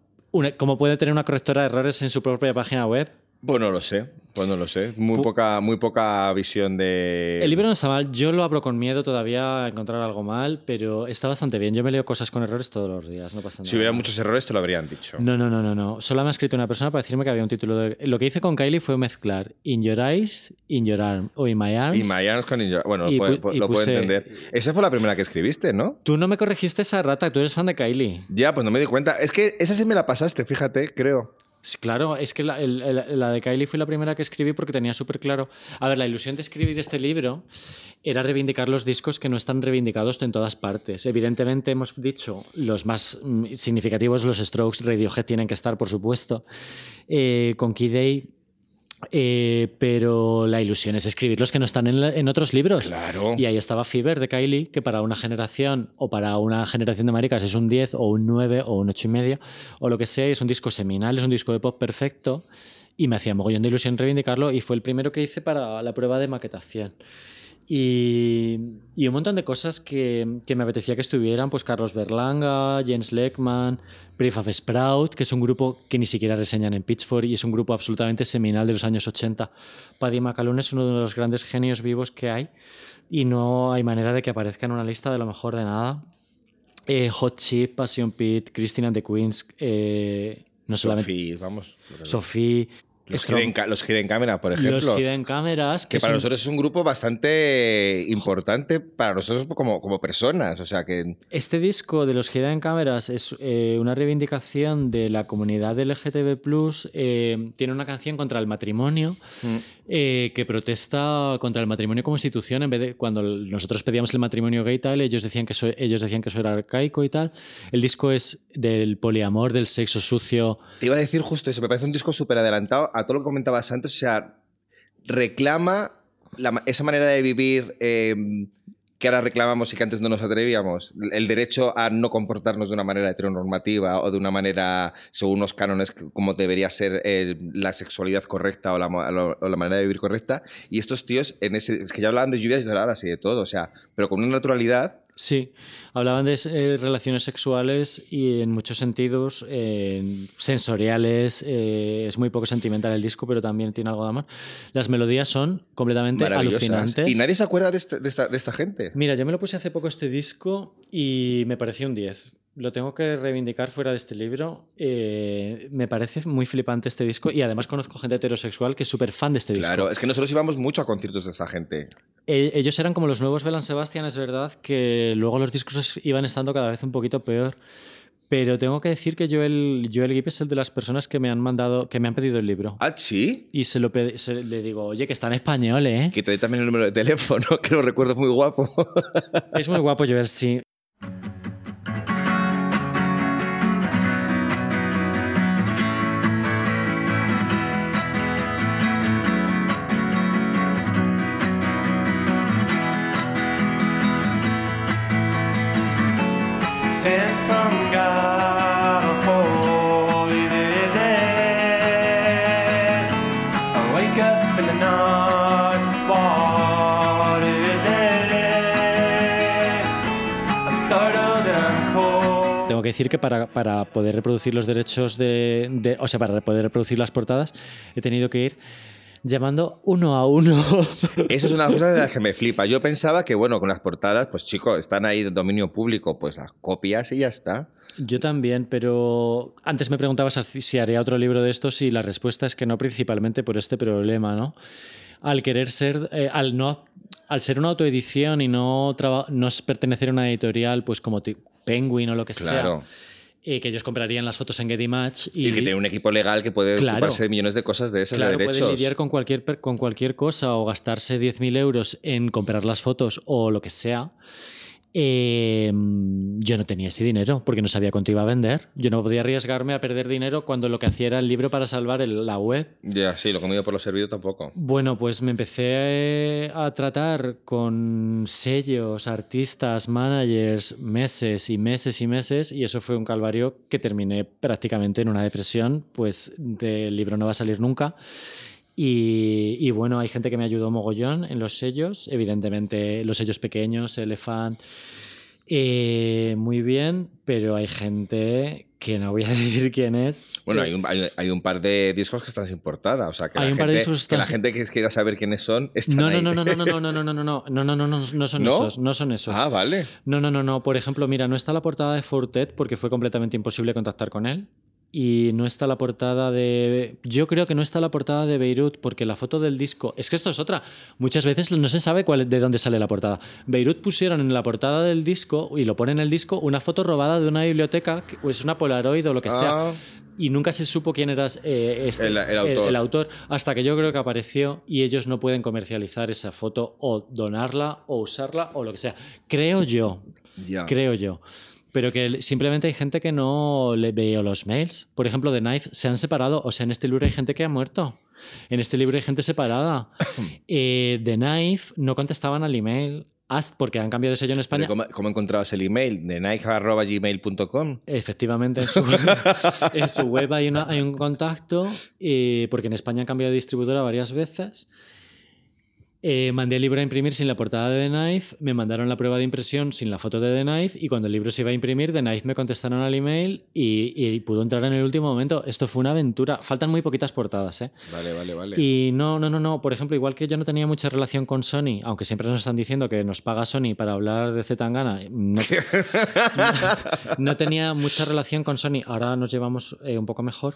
¿cómo puede tener una correctora de errores en su propia página web? Pues no lo sé, pues no lo sé. Muy, poca, muy poca visión de... El libro no está mal, yo lo abro con miedo todavía a encontrar algo mal, pero está bastante bien. Yo me leo cosas con errores todos los días, no pasa nada. Si hubiera muchos errores te lo habrían dicho. No, no, no, no, no. Solo me ha escrito una persona para decirme que había un título de... Lo que hice con Kylie fue mezclar In Your Eyes, In Your Arm o In My Arms. Y Mayans con Ninja- Bueno, lo puede, pu- y lo puse- entender. Esa fue la primera que escribiste, ¿no? Tú no me corregiste esa rata, tú eres fan de Kylie. Ya, pues no me di cuenta. Es que esa sí me la pasaste, fíjate, creo. Claro, es que la de Kylie fue la primera que escribí porque tenía súper claro. A ver, la ilusión de escribir este libro era reivindicar los discos que no están reivindicados en todas partes. Evidentemente, hemos dicho los más mm, significativos, los Strokes, Radiohead tienen que estar, por supuesto, eh, con Key Day. Eh, pero la ilusión es escribir los que no están en, la- en otros libros. Claro. Y ahí estaba Fever de Kylie, que para una generación o para una generación de maricas es un 10 o un 9 o un 8 y medio o lo que sea. Es un disco seminal, es un disco de pop perfecto. Y me hacía mogollón de ilusión reivindicarlo y fue el primero que hice para la prueba de maquetación. Y, y un montón de cosas que, que me apetecía que estuvieran, pues Carlos Berlanga, Jens Leckman, Prefab Sprout, que es un grupo que ni siquiera reseñan en Pitchfork y es un grupo absolutamente seminal de los años 80. Paddy McAloon es uno de los grandes genios vivos que hay y no hay manera de que aparezca en una lista de lo mejor de nada. Eh, Hot Chip, Passion Pit, Christine and the Queens, eh, no solamente Sofía, vamos. Sophie, Los hidden, los Hidden Camera, por ejemplo. los Hidden Cameras, que para son- nosotros es un grupo bastante importante para nosotros como, como personas. O sea que. Este disco de los Hidden Cameras es eh, una reivindicación de la comunidad LGTB+. eh, tiene una canción contra el matrimonio eh, que protesta contra el matrimonio como institución. En vez de cuando nosotros pedíamos el matrimonio gay y tal, ellos decían que eso, ellos decían que eso era arcaico y tal. El disco es del poliamor, del sexo sucio. Te iba a decir justo eso. Me parece un disco súper adelantado a todo lo que comentabas antes. O sea, reclama la ma- esa manera de vivir. eh, que ahora reclamamos y que antes no nos atrevíamos, el derecho a no comportarnos de una manera heteronormativa o de una manera según unos cánones como debería ser eh, la sexualidad correcta o la, o la manera de vivir correcta. Y estos tíos, en ese, es que ya hablaban de lluvias doradas y de todo, o sea, pero con una naturalidad. Sí, hablaban de eh, relaciones sexuales y en muchos sentidos eh, sensoriales. eh, es muy poco sentimental el disco, pero también tiene algo de amor. Las melodías son completamente alucinantes. Y nadie se acuerda de, este- de esta, de esta gente. Mira, yo me lo puse hace poco este disco y me pareció un 10. Lo tengo que reivindicar fuera de este libro. Eh, me parece muy flipante este disco y además conozco gente heterosexual que es súper fan de este disco. Claro, es que nosotros íbamos mucho a conciertos de esta gente. Eh, ellos eran como los nuevos Belan Sebastian, es verdad que luego los discos iban estando cada vez un poquito peor. Pero tengo que decir que Joel, Joel Gibb es el de las personas que me han mandado, que me han pedido el libro. Ah, sí. Y se lo se- le digo, oye, que está en español, ¿eh? Que te doy también el número de teléfono, que lo recuerdo muy guapo. Es muy guapo Joel, sí. Decir que para, para poder reproducir los derechos de, de- O sea, para poder reproducir las portadas, he tenido que ir llamando uno a uno. Eso es una cosa de las que me flipa. Yo pensaba que, bueno, con las portadas, pues chicos, están ahí de dominio público, pues las copias y ya está. Yo también, pero antes me preguntabas si haría otro libro de estos y la respuesta es que no, principalmente por este problema, ¿no? Al querer ser, eh, al no, al ser una autoedición y no, no pertenecer a una editorial, pues como Penguin o lo que Claro. sea, eh, que ellos comprarían las fotos en Getty Match y, Y, que tiene un equipo legal que puede Claro. ocuparse de millones de cosas de esas Claro, de derechos. pueden lidiar con cualquier, con cualquier cosa o gastarse 10.000 euros en comprar las fotos o lo que sea. Eh, yo no tenía ese dinero porque no sabía cuánto iba a vender. Yo no podía arriesgarme a perder dinero cuando lo que hacía era el libro para salvar el- la web. Ya, sí, lo comido por lo servido tampoco. Bueno, pues me empecé a tratar con sellos, artistas, managers, meses y meses y meses, y eso fue un calvario que terminé prácticamente en una depresión, pues del libro no va a salir nunca. Y, y bueno, hay gente que me ayudó mogollón en los sellos, evidentemente los sellos pequeños, Elephant, eh, muy bien, pero hay gente que no voy a decir quién es. Bueno, Eh, hay un, hay, hay un par de discos que están sin portada. O sea, que, Hay la, un par de gente, discos que que la están gente que quiera saber quiénes son están No, ahí. no, no, no, no, no, no, no, no, no, no, no, no, no, no, no, no son ¿No? esos, no son esos. Ah, vale. No, no, no, no. Por ejemplo, mira, no está la portada de Fortet porque fue completamente imposible contactar con él. Y no está la portada de. Yo creo que no está la portada de Beirut porque la foto del disco. Es que esto es otra. Muchas veces no se sabe cuál, de dónde sale la portada. Beirut pusieron en la portada del disco, y lo pone en el disco, una foto robada de una biblioteca, o es una Polaroid o lo que sea. Ah. Y nunca se supo quién era eh, este, El- el autor. el autor, hasta que yo creo que apareció y ellos no pueden comercializar esa foto o donarla o usarla o lo que sea. Creo yo, creo yo. Pero que simplemente hay gente que no le veo los mails. Por ejemplo, de Knife se han separado. O sea, en este libro hay gente que ha muerto. En este libro hay gente separada. Eh, de Knife no contestaban al email porque han cambiado de sello en España. ¿Cómo, cómo encontrabas el email? ¿De nike.gmail.com? Efectivamente, en su, en su web hay, una- hay un contacto, eh, porque en España han cambiado de distribuidora varias veces. Eh, mandé el libro a imprimir sin la portada de The Knife, me mandaron la prueba de impresión sin la foto de The Knife y cuando el libro se iba a imprimir, The Knife me contestaron al email y, y pudo entrar en el último momento. Esto fue una aventura. Faltan muy poquitas portadas, ¿eh? Vale, vale, vale. Y no, no, no, no. Por ejemplo, igual que yo no tenía mucha relación con Sony, aunque siempre nos están diciendo que nos paga Sony para hablar de Zetangana, no, no tenía mucha relación con Sony. Ahora nos llevamos eh, un poco mejor.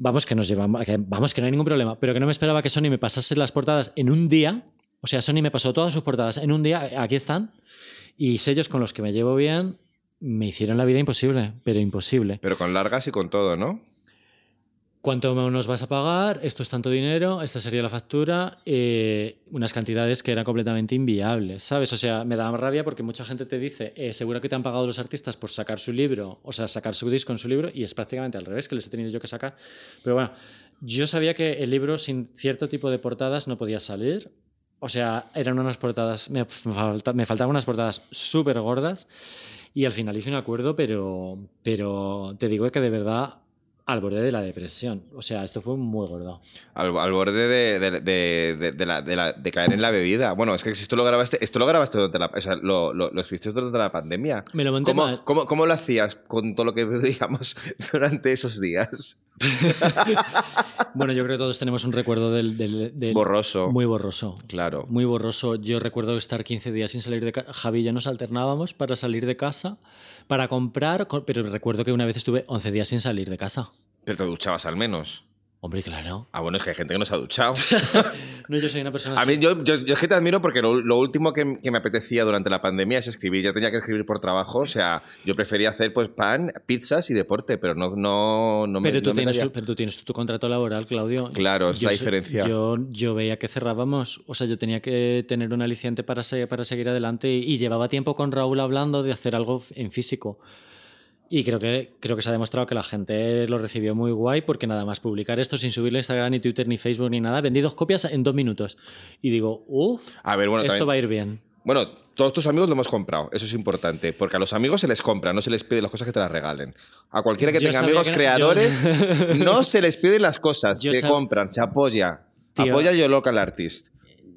Vamos que nos llevamos, vamos que no hay ningún problema, pero que no me esperaba que Sony me pasase las portadas en un día. O sea, Sony me pasó todas sus portadas en un día. Aquí están. Y sellos con los que me llevo bien me hicieron la vida imposible, pero imposible. Pero con largas y con todo, ¿no? ¿Cuánto nos vas a pagar? Esto es tanto dinero, esta sería la factura, eh, unas cantidades que eran completamente inviables, ¿sabes? O sea, me da rabia porque mucha gente te dice, eh, seguro que te han pagado los artistas por sacar su libro, o sea, sacar su disco en su libro, y es prácticamente al revés, que les he tenido yo que sacar. Pero bueno, yo sabía que el libro sin cierto tipo de portadas no podía salir. O sea, eran unas portadas, me, me faltaban unas portadas súper gordas y al final hice un acuerdo, pero, pero te digo que de verdad al borde de la depresión. O sea, esto fue muy gordo. Al, al borde de, de- de- de- de la- de la- de caer en la bebida. Bueno, es que si esto lo grabaste, esto lo grabaste durante la, o sea, lo, lo, lo escribiste durante la pandemia. Me lo monté ¿Cómo, mal. cómo, cómo lo hacías con todo lo que bebíamos durante esos días? Bueno, yo creo que todos tenemos un recuerdo del... del- del- Borroso. Muy borroso. Claro. Muy borroso. Yo recuerdo estar 15 días sin salir de casa. Javi y yo nos alternábamos para salir de casa, para comprar, co- pero recuerdo que una vez estuve 11 días sin salir de casa. Pero te duchabas al menos. Hombre, claro. Ah, bueno, es que hay gente que no se ha duchado. No, yo soy una persona A mí, yo, yo, yo es que te admiro porque lo, lo último que, que me apetecía durante la pandemia es escribir. Ya tenía que escribir por trabajo. O sea, yo prefería hacer pues pan, pizzas y deporte, pero no, no, no me Pero tú, no me tienes, daría- pero tú tienes tu contrato laboral, Claudio. Claro, es Yo la diferencia. Yo, yo veía que cerrábamos, o sea, yo tenía que tener un aliciente para, se- para seguir adelante y, y llevaba tiempo con Raúl hablando de hacer algo en físico. Y creo que, creo que se ha demostrado que la gente lo recibió muy guay porque nada más publicar esto sin subirle a Instagram, ni Twitter, ni Facebook, ni nada, vendí dos copias en dos minutos. Y digo, uff, bueno, esto también- va a ir bien. Bueno, todos tus amigos lo hemos comprado, eso es importante, porque a los amigos se les compra, no se les pide las cosas que te las regalen. A cualquiera que Yo tenga amigos que creadores, no se les piden las cosas, Yo se sab- compran, se apoya. Tío. Apoya yo local artist.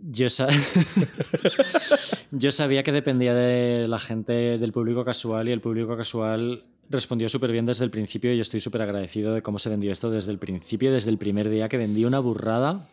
Yo, Yo sabía que dependía de la gente, del público casual, y el público casual respondió súper bien desde el principio y estoy súper agradecido de cómo se vendió esto desde el principio, desde el primer día que vendí una burrada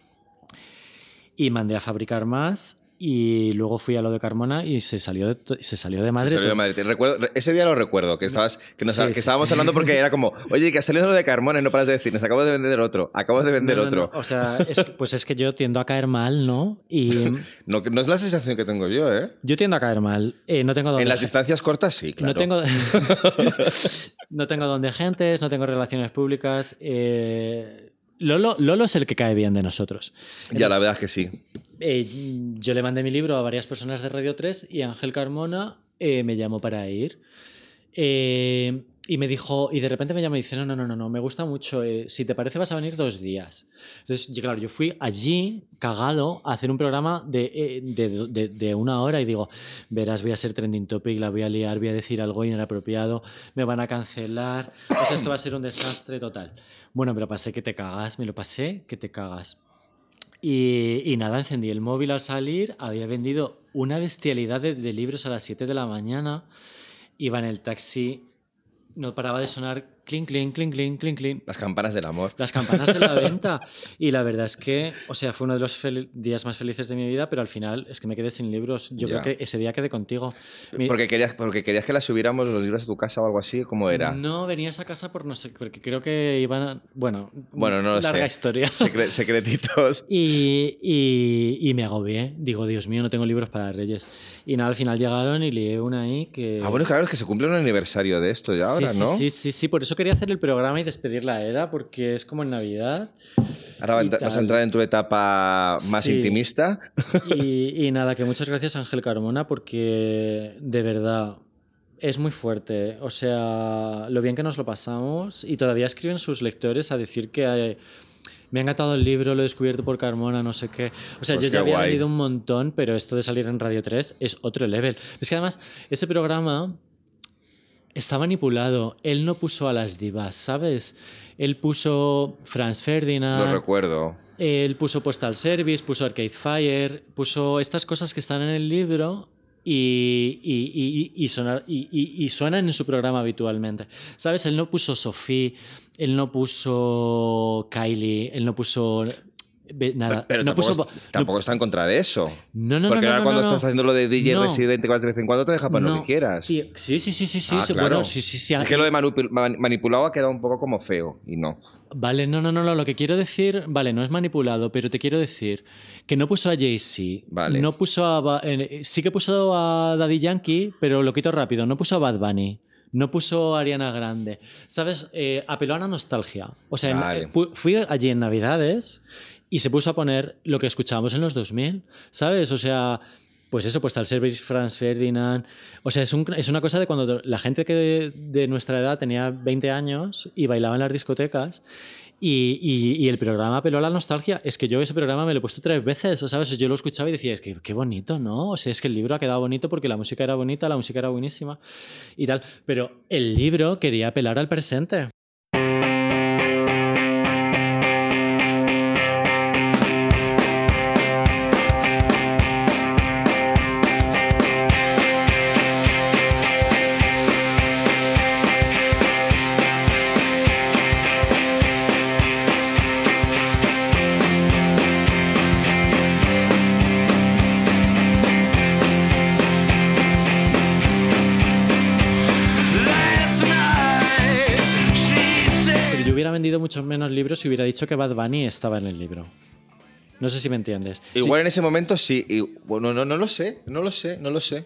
y mandé a fabricar más y luego fui a lo de Carmona y se salió de, se salió de madre. Se salió de to- Madrid. Recuerdo- ese día lo recuerdo, que, estabas, que, nos- Sí, que sí, estábamos sí. hablando porque era como, oye, que ha salido lo de Carmona y no paras de decir, nos acabo de vender otro, acabo de vender No, no, otro. no, O sea, es pues es que yo tiendo a caer mal, ¿no? Y No, es la sensación que tengo yo, ¿eh? yo tiendo a caer mal. Eh, no tengo En las distancias cortas sí, claro. No tengo, no tengo donde gentes, no tengo relaciones públicas. eh, Lolo, Lolo es el que cae bien de nosotros. Ya, la verdad es que sí. Eh, yo le mandé mi libro a varias personas de Radio 3 y Ángel Carmona eh, me llamó para ir. Eh, y me dijo, y de repente me llamó y dice, no, no, no, no, me gusta mucho, si te parece vas a venir dos días. Entonces, yo, claro, yo fui allí, cagado, a hacer un programa de, de, de- de una hora y digo, verás, voy a ser trending topic, la voy a liar, voy a decir algo inapropiado, me van a cancelar, o sea, esto va a ser un desastre total. Bueno, me lo pasé que te cagas, me lo pasé que te cagas. Y, nada, encendí el móvil al salir, había vendido una bestialidad de, de libros a las 7 de la mañana, iba en el taxi, no paraba de sonar clink, clink, clink, clink, clink, clink. Las campanas del amor. Las campanas de la venta. Y la verdad es que, o sea, fue uno de los días más felices de mi vida, pero al final es que me quedé sin libros. Yo creo que ese día quedé contigo. Mi- Porque querías, porque querías que las subiéramos los libros a tu casa o algo así, ¿cómo era? No venías a casa por no sé, porque creo que iban a, Bueno, Bueno, no lo larga sé. historia. Secre- secretitos. Y, y, y me agobié. Digo, Dios mío, no tengo libros para Reyes. Y nada, al final llegaron y lié una ahí que. Ah, bueno, claro, es que se cumple un aniversario de esto ya Sí, ahora, sí, ¿no? Sí, sí, sí, por eso quería hacer el programa y despedir la era, porque es como en Navidad. Ahora vas a entrar en tu etapa más Sí. intimista. Y, y nada, que muchas gracias Ángel Carmona, porque de verdad es muy fuerte. O sea, lo bien que nos lo pasamos. Y todavía escriben sus lectores a decir que. eh, me ha encantado el libro, lo he descubierto por Carmona, no sé qué. O sea, Pues yo ya había guay. leído un montón, pero esto de salir en Radio 3 es otro level. Es que además, ese programa está manipulado. Él no puso a las divas, ¿sabes? Él puso Franz Ferdinand. Lo recuerdo. Él puso Postal Service, puso Arcade Fire, puso estas cosas que están en el libro y, y, y- sonar- suenan en su programa habitualmente. ¿Sabes? Él no puso Sophie, él no puso Kylie, él no puso nada. Pero no tampoco, puso, es- tampoco está en contra de eso. no, no, Porque no, ahora cuando estás haciendo lo de DJ residente vas de vez en cuando te deja para lo que quieras. sí, sí, sí, sí, sí. Ah, sí, claro. bueno, sí, sí, sí. Es que lo de manipulado ha quedado un poco como feo y no. Vale, no, no, no, no, lo que quiero decir, vale, no es manipulado, pero te quiero decir que no puso a Jay-Z, Vale. no puso a, eh, sí que puso a Daddy Yankee, pero lo quito rápido, no puso a Bad Bunny, no puso a Ariana Grande, ¿sabes? Eh, apeló a la nostalgia, o sea, en- eh, fui allí en Navidades y se puso a poner lo que escuchábamos en los 2000, ¿sabes? O sea... Pues eso, pues tal Service Franz Ferdinand. O sea, es, un- es una cosa de cuando la gente que de nuestra edad tenía 20 años y bailaba en las discotecas y, y- y el programa apeló a la nostalgia. Es que yo ese programa me lo he puesto tres veces, ¿sabes? Yo lo escuchaba y decía, es que qué bonito, ¿no? O sea, es que el libro ha quedado bonito porque la música era bonita, la música era buenísima y tal. Pero el libro quería apelar al presente. Si hubiera dicho que Bad Bunny estaba en el libro. No sé si me entiendes. Igual en ese momento sí. y- bueno, no, no lo sé, no lo sé, no lo sé.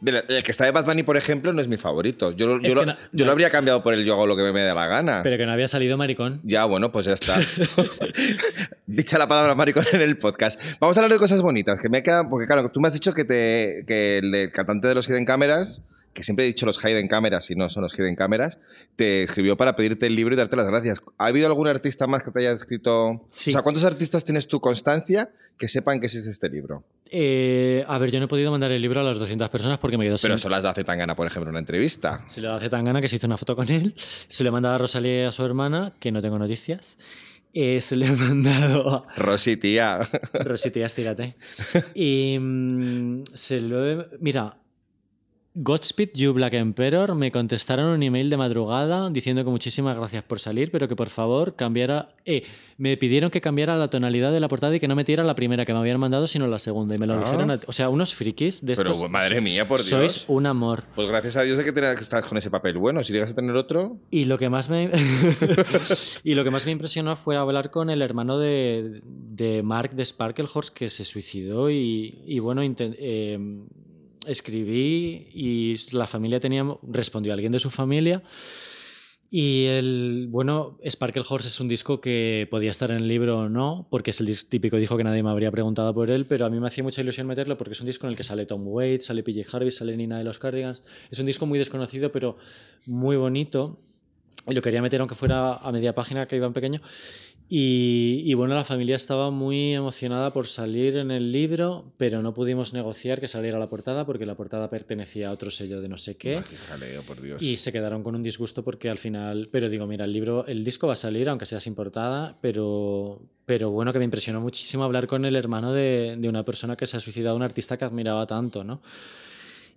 De la- El que está de Bad Bunny, por ejemplo, no es mi favorito. Yo, lo- yo lo, no- yo no. lo habría cambiado por el yo hago lo que me dé la gana. Pero que no había salido maricón. Ya, bueno, pues ya está. Dicha la palabra maricón en el podcast. Vamos a hablar de cosas bonitas, que me porque claro, tú me has dicho que, te, que el, del cantante de los Hidden Cameras, que siempre he dicho los Hidden Cameras y no son los Hidden Cameras, te escribió para pedirte el libro y darte las gracias. ¿Ha habido algún artista más que te haya escrito? Sí. O sea, ¿cuántos artistas tienes tu constancia que sepan que existe este libro? Eh, a ver, yo no he podido mandar el libro a las 200 personas porque me quedo Pero sin... eso las hace tan gana, por ejemplo, una entrevista. Se lo hace tan gana que se hizo una foto con él. Se lo he mandado a Rosalía y a su hermana, que no tengo noticias. Eh, se lo he mandado a Rosy, tía. Rosita, estírate. Y mm, se lo he... Mira, Godspeed You Black Emperor me contestaron un email de madrugada diciendo que muchísimas gracias por salir, pero que por favor cambiara... Eh, me pidieron que cambiara la tonalidad de la portada y que no metiera la primera que me habían mandado, sino la segunda. Y me lo Ah. dijeron... a- O sea, unos frikis de estos... Pero madre mía, por Dios. Sois un amor. Pues gracias a Dios de que, que estás con ese papel bueno. Si llegas a tener otro, Y lo que más me y lo que más me impresionó fue hablar con el hermano de, de Mark de Sparklehorse que se suicidó y, y bueno inten- eh, escribí y la familia tenía respondió alguien de su familia. Y el bueno Sparklehorse es un disco que podía estar en el libro o no porque es el típico disco que nadie me habría preguntado por él pero a mí me hacía mucha ilusión meterlo porque es un disco en el que sale Tom Waits sale PJ Harvey sale Nina de los Cardigans. Es un disco muy desconocido pero muy bonito. Y lo quería meter aunque fuera a media página que iba en pequeño y, y bueno la familia estaba muy emocionada por salir en el libro pero no pudimos negociar que saliera la portada porque la portada pertenecía a otro sello de no sé qué Qué jaleo, por Dios. y se quedaron con un disgusto porque al final, pero digo, mira, el libro, el disco va a salir, aunque sea sin portada, pero, pero bueno, que me impresionó muchísimo hablar con el hermano de, de una persona que se ha suicidado, un artista que admiraba tanto, ¿no?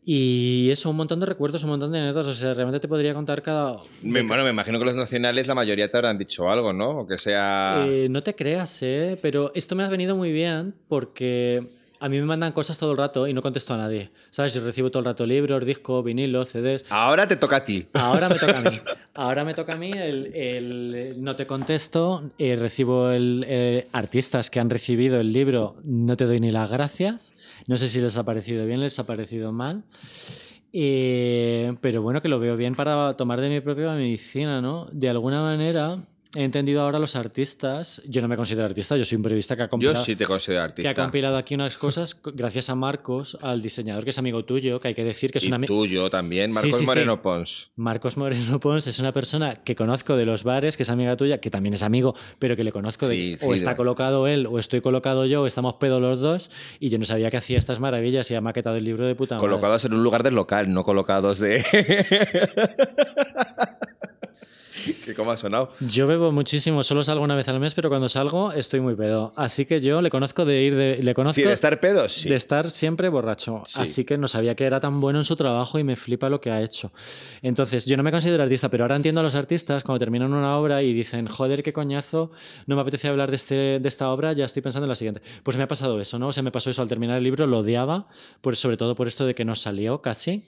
Y eso, un montón de recuerdos, un montón de anécdotas, o sea, realmente te podría contar cada... Bueno, me imagino que los nacionales la mayoría te habrán dicho algo, ¿no? O que sea... Eh, no te creas, ¿eh? Pero esto me ha venido muy bien porque a mí me mandan cosas todo el rato y no contesto a nadie. ¿Sabes? Yo recibo todo el rato libros, discos, vinilos, CDs. Ahora te toca a ti. Ahora me toca a mí. Ahora me toca a mí el, el- no te contesto, eh, recibo el, eh, artistas que han recibido el libro, no te doy ni las gracias. No sé si les ha parecido bien, les ha parecido mal. Eh, pero bueno, que lo veo bien para tomar de mi propia medicina, ¿no? De alguna manera he entendido ahora los artistas. Yo no me considero artista, yo soy un periodista que ha Yo compilado, sí te considero que artista. ha compilado aquí unas cosas co- gracias a Marcos, al diseñador que es amigo tuyo, que hay que decir que es y un amigo. tuyo también, Marcos sí, sí. Moreno Pons. Marcos Moreno Pons es una persona que conozco de los bares, que es amiga tuya, que también es amigo, pero que le conozco de Sí, o está de- colocado él o estoy colocado yo o estamos pedo los dos y yo no sabía que hacía estas maravillas y ha maquetado el libro de puta madre. Colocados en un lugar del local, no colocados de... ¿Qué cómo ha sonado? Yo bebo muchísimo, solo salgo una vez al mes, pero cuando salgo estoy muy pedo. Así que yo le conozco de ir de, le conozco Sí, de estar pedos, sí. de estar siempre borracho. Sí. Así que no sabía que era tan bueno en su trabajo y me flipa lo que ha hecho. Entonces, yo no me considero artista, pero ahora entiendo a los artistas cuando terminan una obra y dicen, joder, qué coñazo, no me apetece hablar de, este, de esta obra, ya estoy pensando en la siguiente. Pues me ha pasado eso, ¿no? O sea, me pasó eso al terminar el libro, lo odiaba, por, sobre todo por esto de que no salió casi.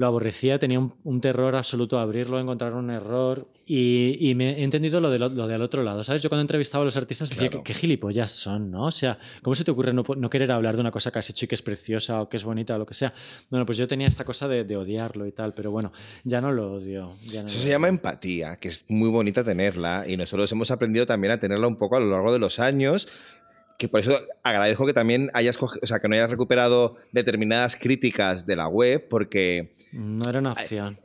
Lo aborrecía, tenía un, un terror absoluto a abrirlo, a encontrar un error. Y, y me he entendido lo, de lo, lo del otro lado, ¿sabes? Yo cuando entrevistaba a los artistas decía. ¿qué, qué gilipollas son, ¿no? O sea, ¿cómo se te ocurre no, no querer hablar de una cosa que has hecho y que es preciosa o que es bonita o lo que sea? Bueno, pues yo tenía esta cosa de, de odiarlo y tal, pero bueno, ya no lo odio. ya no Eso lo se odio. llama empatía, que es muy bonita tenerla y nosotros hemos aprendido también a tenerla un poco a lo largo de los años. Que por eso agradezco que también hayas o sea, que no hayas recuperado determinadas críticas de la web, porque No era una opción.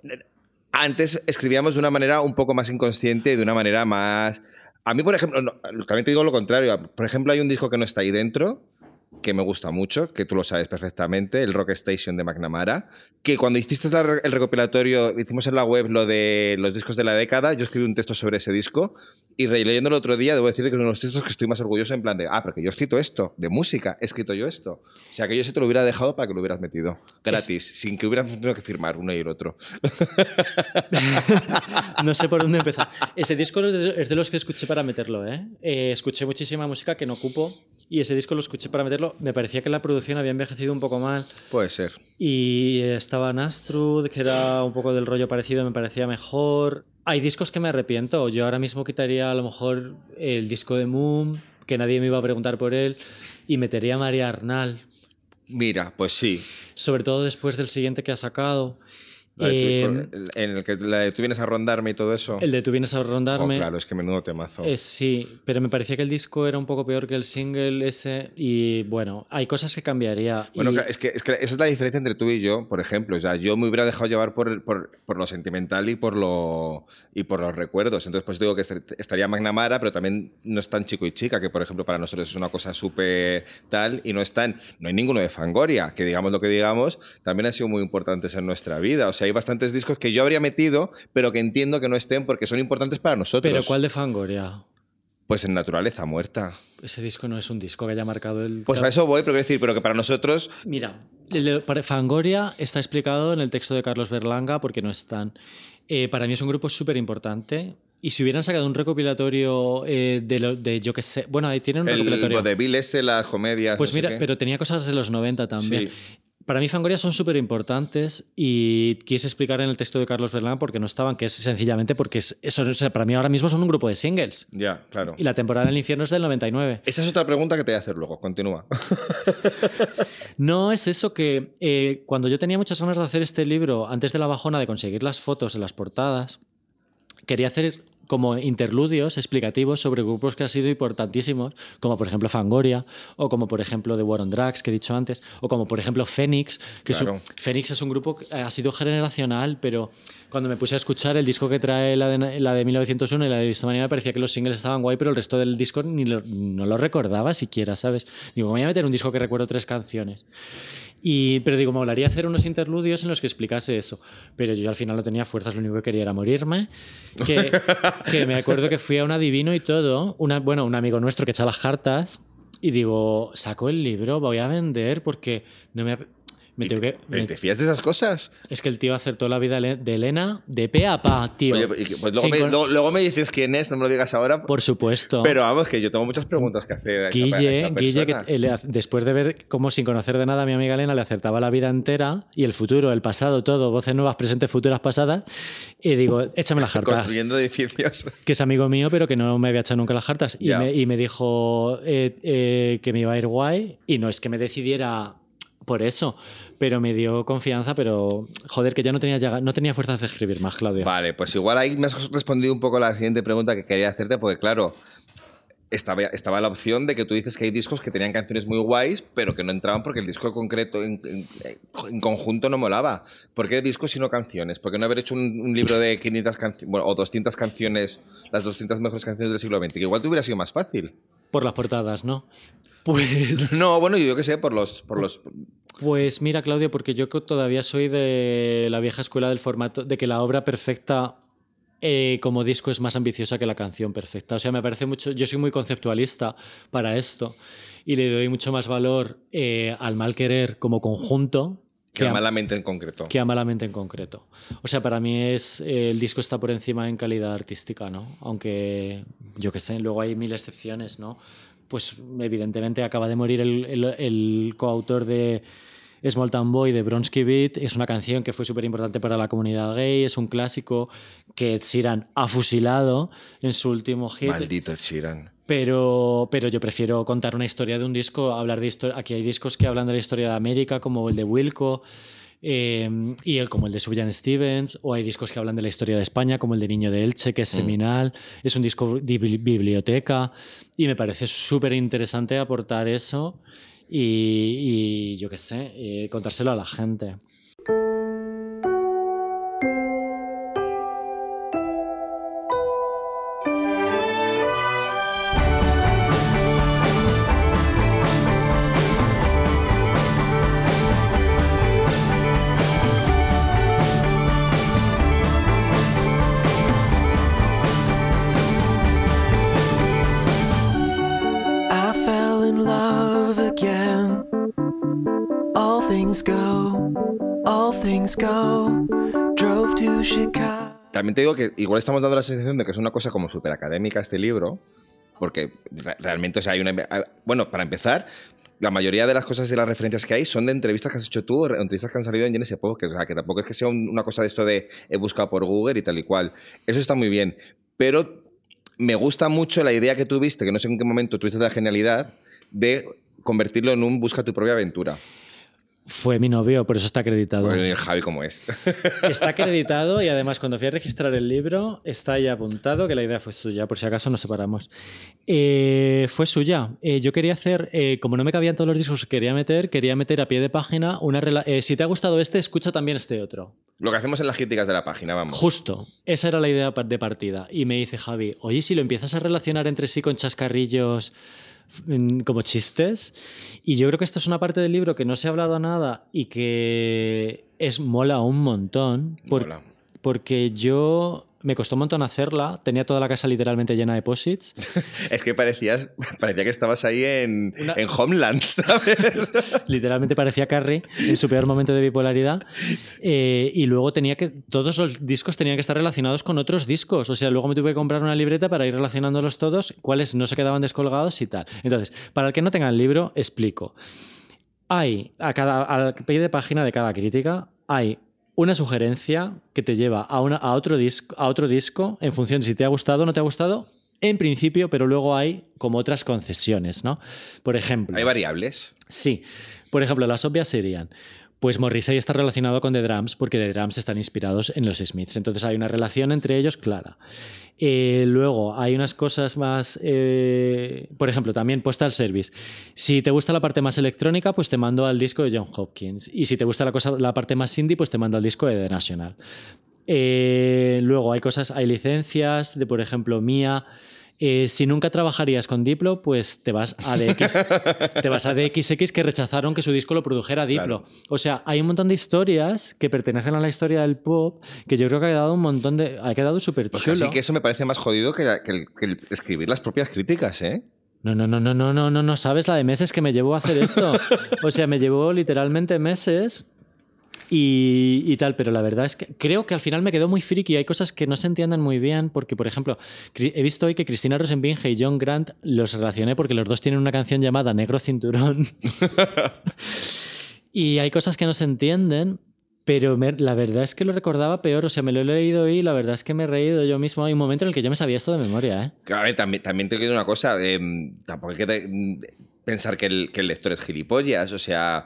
antes escribíamos de una manera un poco más inconsciente de una manera más. A mí, por ejemplo, no, también te digo lo contrario. Por ejemplo, hay un disco que no está ahí dentro, que me gusta mucho, que tú lo sabes perfectamente, el Rock Station de McNamara, que cuando hiciste el recopilatorio, hicimos en la web lo de los discos de la década, yo escribí un texto sobre ese disco y releyéndolo el otro día, debo decir que es uno de los textos que estoy más orgulloso en plan de, ah, porque yo he escrito esto, de música, he escrito yo esto. O sea, que yo se te lo hubiera dejado para que lo hubieras metido, gratis, sin que hubieras tenido que firmar uno y el otro. No sé por dónde empezar. Ese disco es de, es de los que escuché para meterlo, ¿eh? Eh, Escuché muchísima música que no ocupo y ese disco lo escuché para meterlo. Me parecía que la producción había envejecido un poco mal Puede ser. y estaba Nastrud, que era un poco del rollo parecido, me parecía mejor. Hay discos que me arrepiento. Yo ahora mismo quitaría a lo mejor el disco de Moon, que nadie me iba a preguntar por él, y metería a María Arnal, Mira, pues sí. sobre todo después del siguiente que ha sacado. La de Eh, en el que la de tú vienes a rondarme y todo eso. el de Tú vienes a rondarme. claro, es que menudo temazo. Eh, sí, pero me parecía que el disco era un poco peor que el single ese y bueno, hay cosas que cambiaría. Bueno, y- es que, es que esa es la diferencia entre tú y yo, por ejemplo. O sea, yo me hubiera dejado llevar por, por, por lo sentimental y por, lo, y por los recuerdos. Entonces, pues digo que est- estaría Magnamara, pero también no es tan chico y chica, que por ejemplo para nosotros es una cosa súper tal, y no están. No hay ninguno de Fangoria, que digamos lo que digamos, también han sido muy importantes en nuestra vida. O sea, hay bastantes discos que yo habría metido, pero que entiendo que no estén porque son importantes para nosotros. pero ¿cuál de Fangoria? Pues en Naturaleza Muerta. Ese disco no es un disco que haya marcado el. Pues a eso voy, pero quiero decir, pero que para nosotros Mira, el de Fangoria está explicado en el texto de Carlos Berlanga porque no están. Eh, para mí es un grupo súper importante. Y si hubieran sacado un recopilatorio eh, de, lo, de yo qué sé. Bueno, ahí tienen un el recopilatorio. vodevil este, las comedias. Pues no mira, pero tenía cosas de los 90 también. Sí. Para mí Fangoria son súper importantes y quise explicar en el texto de Carlos Berlán porque no estaban, que es sencillamente porque es- eso, o sea, para mí ahora mismo son un grupo de singles. Ya, claro. Y la temporada del infierno es del 99. Esa es otra pregunta que te voy a hacer luego. Continúa. No es eso que eh, cuando yo tenía muchas ganas de hacer este libro, antes de la bajona de conseguir las fotos en las portadas, quería hacer como interludios explicativos sobre grupos que han sido importantísimos, como por ejemplo Fangoria, o como por ejemplo The War on Drugs, que he dicho antes, o como por ejemplo Phoenix, que Claro. Phoenix es un grupo que ha sido generacional, pero cuando me puse a escuchar el disco que trae la de, la de 1901 y la de Vistomania, me parecía que los singles estaban guay, pero el resto del disco ni lo, no lo recordaba siquiera, ¿sabes? Digo, voy a meter un disco que recuerdo tres canciones. Y, pero digo, me molaría hacer unos interludios en los que explicase eso. Pero yo al final no tenía fuerzas, lo único que quería era morirme. Que, que me acuerdo que fui a un adivino y todo, una, bueno, un amigo nuestro que echa las cartas, y digo, saco el libro, voy a vender porque no me... me tengo que, ¿Pero me- ¿Te fías de esas cosas? es que el tío acertó la vida de Elena de pe a pa, tío. Oye, y- pues luego, me, con- luego- luego me dices quién es, no me lo digas ahora. Por supuesto. Pero vamos, que yo tengo muchas preguntas que hacer a esa, a Guille, esa Guille, que le- después de ver cómo sin conocer de nada a mi amiga Elena le acertaba la vida entera y el futuro, el pasado, todo, voces nuevas, presentes, futuras, pasadas, y digo, échame las cartas. Construyendo edificios. Que es amigo mío, pero que no me había echado nunca las cartas. Y, me, y me dijo eh, eh, que me iba a ir guay. Y no es que me decidiera por eso, pero me dio confianza, pero joder, que ya no tenía, no tenía fuerzas de escribir más, Claudio. Vale, pues igual ahí me has respondido un poco la siguiente pregunta que quería hacerte, porque claro, estaba, estaba la opción de que tú dices que hay discos que tenían canciones muy guays, pero que no entraban porque el disco concreto, en, en- en conjunto, no molaba. ¿Por qué discos y no canciones? ¿Por qué no haber hecho un, un libro de 500 canciones, bueno, o 200 canciones, las 200 mejores canciones del siglo XX? Que igual te hubiera sido más fácil. Por las portadas, ¿no? Pues. No, bueno, yo qué sé, por los... Por los Pues mira, Claudio, porque yo todavía soy de la vieja escuela del formato, de que la obra perfecta eh, como disco es más ambiciosa que la canción perfecta. O sea, me parece mucho, yo soy muy conceptualista para esto y le doy mucho más valor eh, al mal querer como conjunto que a- malamente en concreto. que a malamente en concreto. O sea, para mí es eh, el disco está por encima en calidad artística, ¿no? Aunque yo qué sé, luego hay mil excepciones, ¿no? Pues evidentemente acaba de morir el, el- el coautor de Small Town Boy de Bronsky Beat. Es una canción que fue súper importante para la comunidad gay, es un clásico que Ed Sheeran ha fusilado en su último hit. Maldito Ed Sheeran. Pero, pero yo prefiero contar una historia de un disco, hablar de historia. Aquí hay discos que hablan de la historia de América, como el de Wilco, eh, y el, como el de Sufjan Stevens, o hay discos que hablan de la historia de España, como el de Niño de Elche, que es seminal. Es un disco de bibli- biblioteca, y me parece súper interesante aportar eso y, y yo qué sé, eh, contárselo a la gente. También te digo que igual estamos dando la sensación de que es una cosa como súper académica este libro, porque re- realmente, o sea, hay una... Bueno, para empezar, la mayoría de las cosas y las referencias que hay son de entrevistas que has hecho tú, entrevistas que han salido en Genesis Podcast, o sea, que tampoco es que sea un- una cosa de esto de he buscado por Google y tal y cual. Eso está muy bien, pero me gusta mucho la idea que tuviste, que no sé en qué momento tuviste la genialidad, de convertirlo en un busca tu propia aventura. Fue mi novio, por eso está acreditado. Bueno, y el Javi como es. Está acreditado y además cuando fui a registrar el libro está ahí apuntado que la idea fue suya, por si acaso nos separamos. Eh, fue suya. Eh, yo quería hacer, eh, como no me cabían todos los discos que quería meter, quería meter a pie de página una... si te ha gustado este, escucha también este otro. Lo que hacemos en las críticas de la página, vamos. Justo, esa era la idea de partida. Y me dice Javi, oye, si lo empiezas a relacionar entre sí con chascarrillos como chistes. Y yo creo que esto es una parte del libro que no se ha hablado nada y que es mola un montón. por- Mola. Porque yo me costó un montón hacerla. Tenía toda la casa literalmente llena de posits. Es que parecías, parecía que estabas ahí en, Una- en Homeland, ¿sabes? literalmente parecía Carrie en su peor momento de bipolaridad. Eh, y luego tenía que. Todos los discos tenían que estar relacionados con otros discos. O sea, luego me tuve que comprar una libreta para ir relacionándolos todos, cuáles no se quedaban descolgados y tal. Entonces, para el que no tenga el libro, explico. Hay, a cada, al pie de página de cada crítica, hay una sugerencia que te lleva a, una, a, otro disco, a otro disco en función de si te ha gustado o no te ha gustado. En principio, pero luego hay como otras concesiones, ¿no? Por ejemplo. Hay variables. Sí. Por ejemplo, las obvias serían. Pues Morrissey está relacionado con The Drums porque The Drums están inspirados en los Smiths. Entonces hay una relación entre ellos clara. Eh, luego hay unas cosas más. eh, por ejemplo, también Postal Service. Si te gusta la parte más electrónica, pues te mando al disco de John Hopkins. Y si te gusta la, cosa, la parte más indie, pues te mando al disco de The National. Eh, luego hay cosas, hay licencias de, por ejemplo, Mía. Eh, si nunca trabajarías con Diplo, pues te vas a DX, te vas a DXX que rechazaron que su disco lo produjera Diplo. Claro. O sea, hay un montón de historias que pertenecen a la historia del pop que yo creo que ha quedado un montón de. ha quedado súper Pues chulo. así que eso me parece más jodido que, que el- que el escribir las propias críticas, ¿eh? No, no, no, no, no, no, no, no sabes la de meses que me llevó a hacer esto. O sea, me llevó literalmente meses y, y tal, pero la verdad es que creo que al final me quedó muy friki. Hay cosas que no se entienden muy bien, porque, por ejemplo, he visto hoy que Cristina Rosenbinge y John Grant los relacioné porque los dos tienen una canción llamada Negro Cinturón. y hay cosas que no se entienden. Pero me- la verdad es que lo recordaba peor, o sea, me lo he leído y la verdad es que me he reído yo mismo. Hay un momento en el que yo me sabía esto de memoria, ¿eh? A ver, también, también te digo una cosa. eh, tampoco hay que mm, pensar que el, que el lector es gilipollas. O sea,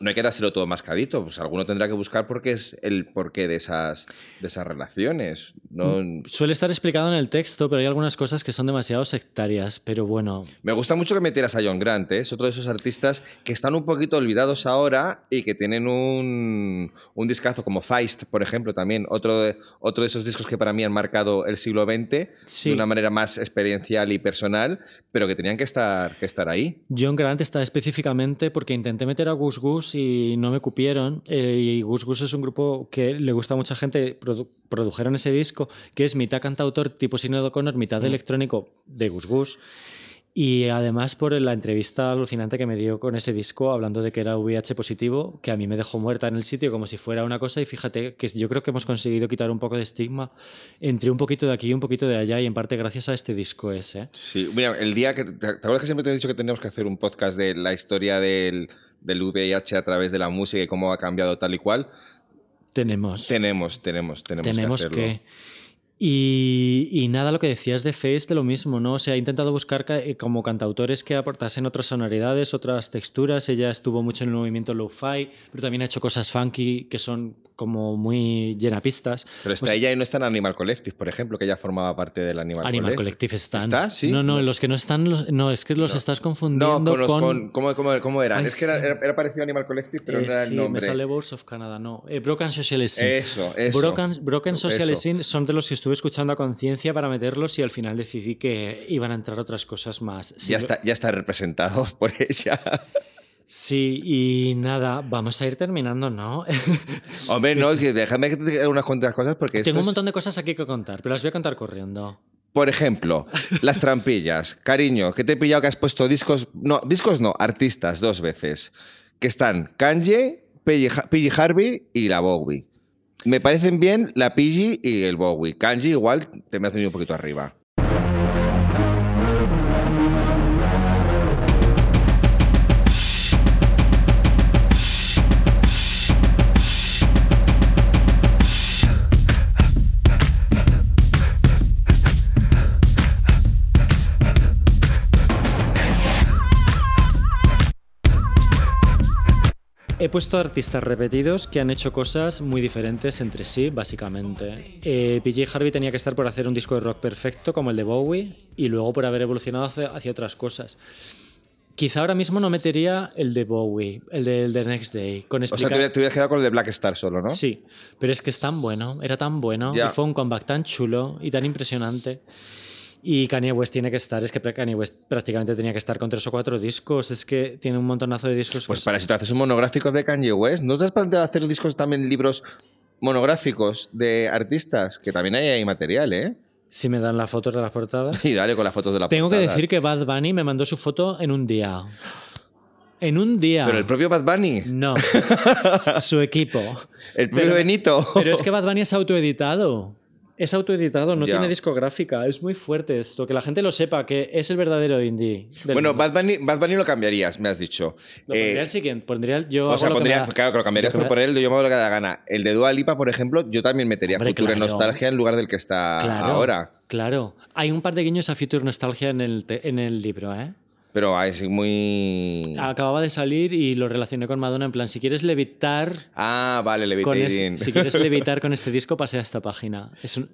no hay que dárselo todo mascadito. Pues alguno tendrá que buscar por qué es el porqué de esas, de esas relaciones. No, Suele estar explicado en el texto, pero hay algunas cosas que son demasiado sectarias. Pero bueno, Me gusta mucho que metieras a John Grant, ¿eh? es otro de esos artistas que están un poquito olvidados ahora y que tienen un, un discazo como Feist, por ejemplo, también, otro de, otro de esos discos que para mí han marcado el siglo XX Sí. de una manera más experiencial y personal, pero que tenían que estar, que estar ahí. John Grant está específicamente porque intenté meter a Gus Gus y no me cupieron. eh, y Gus Gus es un grupo que le gusta a mucha gente. produ- produjeron ese disco que es mitad cantautor tipo Sinead O'Connor, mitad electrónico de Gus Gus. Y además por la entrevista alucinante que me dio con ese disco, hablando de que era VIH positivo, que a mí me dejó muerta en el sitio como si fuera una cosa. Y fíjate que yo creo que hemos conseguido quitar un poco de estigma entre un poquito de aquí y un poquito de allá, y en parte gracias a este disco ese. Sí, mira, el día que. ¿Te acuerdas que siempre te he dicho que teníamos que hacer un podcast de la historia del, del VIH a través de la música y cómo ha cambiado tal y cual? Tenemos. Tenemos, tenemos, tenemos, tenemos que. que. Y, y nada, lo que decías de Face, de lo mismo, ¿no? O sea, he intentado buscar ca- eh, como cantautores que aportasen otras sonoridades, otras texturas. Ella estuvo mucho en el movimiento lo-fi, pero también ha hecho cosas funky que son como muy llenapistas. Pero está Pues, ella y no está en Animal Collective, por ejemplo, que ella formaba parte del Animal, Animal Collective. Collective están. ¿Está? Sí. No, no, los que no están, los- no, es que los estás confundiendo No, con los. con. Con, ¿cómo, cómo, cómo eran? Ay, es que era, sí. era- era parecido a Animal Collective, pero Eh, no era sí, el nombre. me sale Boards of Canada, no. Eh, Broken Social Scene. Eso, eso. Broken, Broken Social. Scene son de los que estuve escuchando a conciencia para meterlos y al final decidí que iban a entrar otras cosas más. Sí, ya, está, ya está representado por ella. Sí, y nada, vamos a ir terminando, ¿no? Hombre, no, que déjame que te diga unas cuantas cosas porque esto Tengo un es- montón de cosas aquí que contar, pero las voy a contar corriendo. Por ejemplo, las trampillas. Cariño, que te he pillado que has puesto discos. No, discos no, artistas dos veces. Que están Kanye, PG Harvey y la Bowie. Me parecen bien la PG y el Bowie. Kanye igual te me ha tenido un poquito arriba. Puesto artistas repetidos que han hecho cosas muy diferentes entre sí, básicamente. Eh, PJ Harvey tenía que estar por hacer un disco de rock perfecto como el de Bowie y luego por haber evolucionado hacia, hacia otras cosas. Quizá ahora mismo no metería el de Bowie, el de, el de Next Day, con O sea, explicar... te hubieras- quedado con el de Black Star solo, ¿no? Sí, pero es que es tan bueno, era tan bueno, Ya. y fue un comeback tan chulo y tan impresionante. Y Kanye West tiene que estar, es que Kanye West prácticamente tenía que estar con tres o cuatro discos, es que tiene un montonazo de discos. Pues que- para si tú haces un monográfico de Kanye West, ¿no te has planteado hacer discos también, libros monográficos de artistas? Que también hay ahí material, ¿eh? Si me dan las fotos de las portadas. Y dale con las fotos de la Tengo que portada. decir que Bad Bunny me mandó su foto en un día. En un día. Pero el propio Bad Bunny, No. su equipo. el propio Pero- Benito. Pero es que Bad Bunny es autoeditado. Es autoeditado, no Ya. tiene discográfica. Es muy fuerte esto, que la gente lo sepa, que es el verdadero indie. Bueno, mundo. Bad Bunny, Bad Bunny lo cambiarías, me has dicho. Lo Eh, pondría el siguiente, pondría el yo. o sea, que pondrías, claro que lo cambiarías que por el de Yo me hago lo que da gana. El de Dua Lipa, por ejemplo, yo también metería Hombre, claro. Nostalgia en lugar del que está Claro, ahora. Claro. Hay un par de guiños a Future Nostalgia en el, en el libro, ¿eh? Pero es muy. Acababa de salir y lo relacioné con Madonna en plan, si quieres levitar Ah, vale, con es- Levitating. si quieres levitar con este disco, pase a esta página. Es un-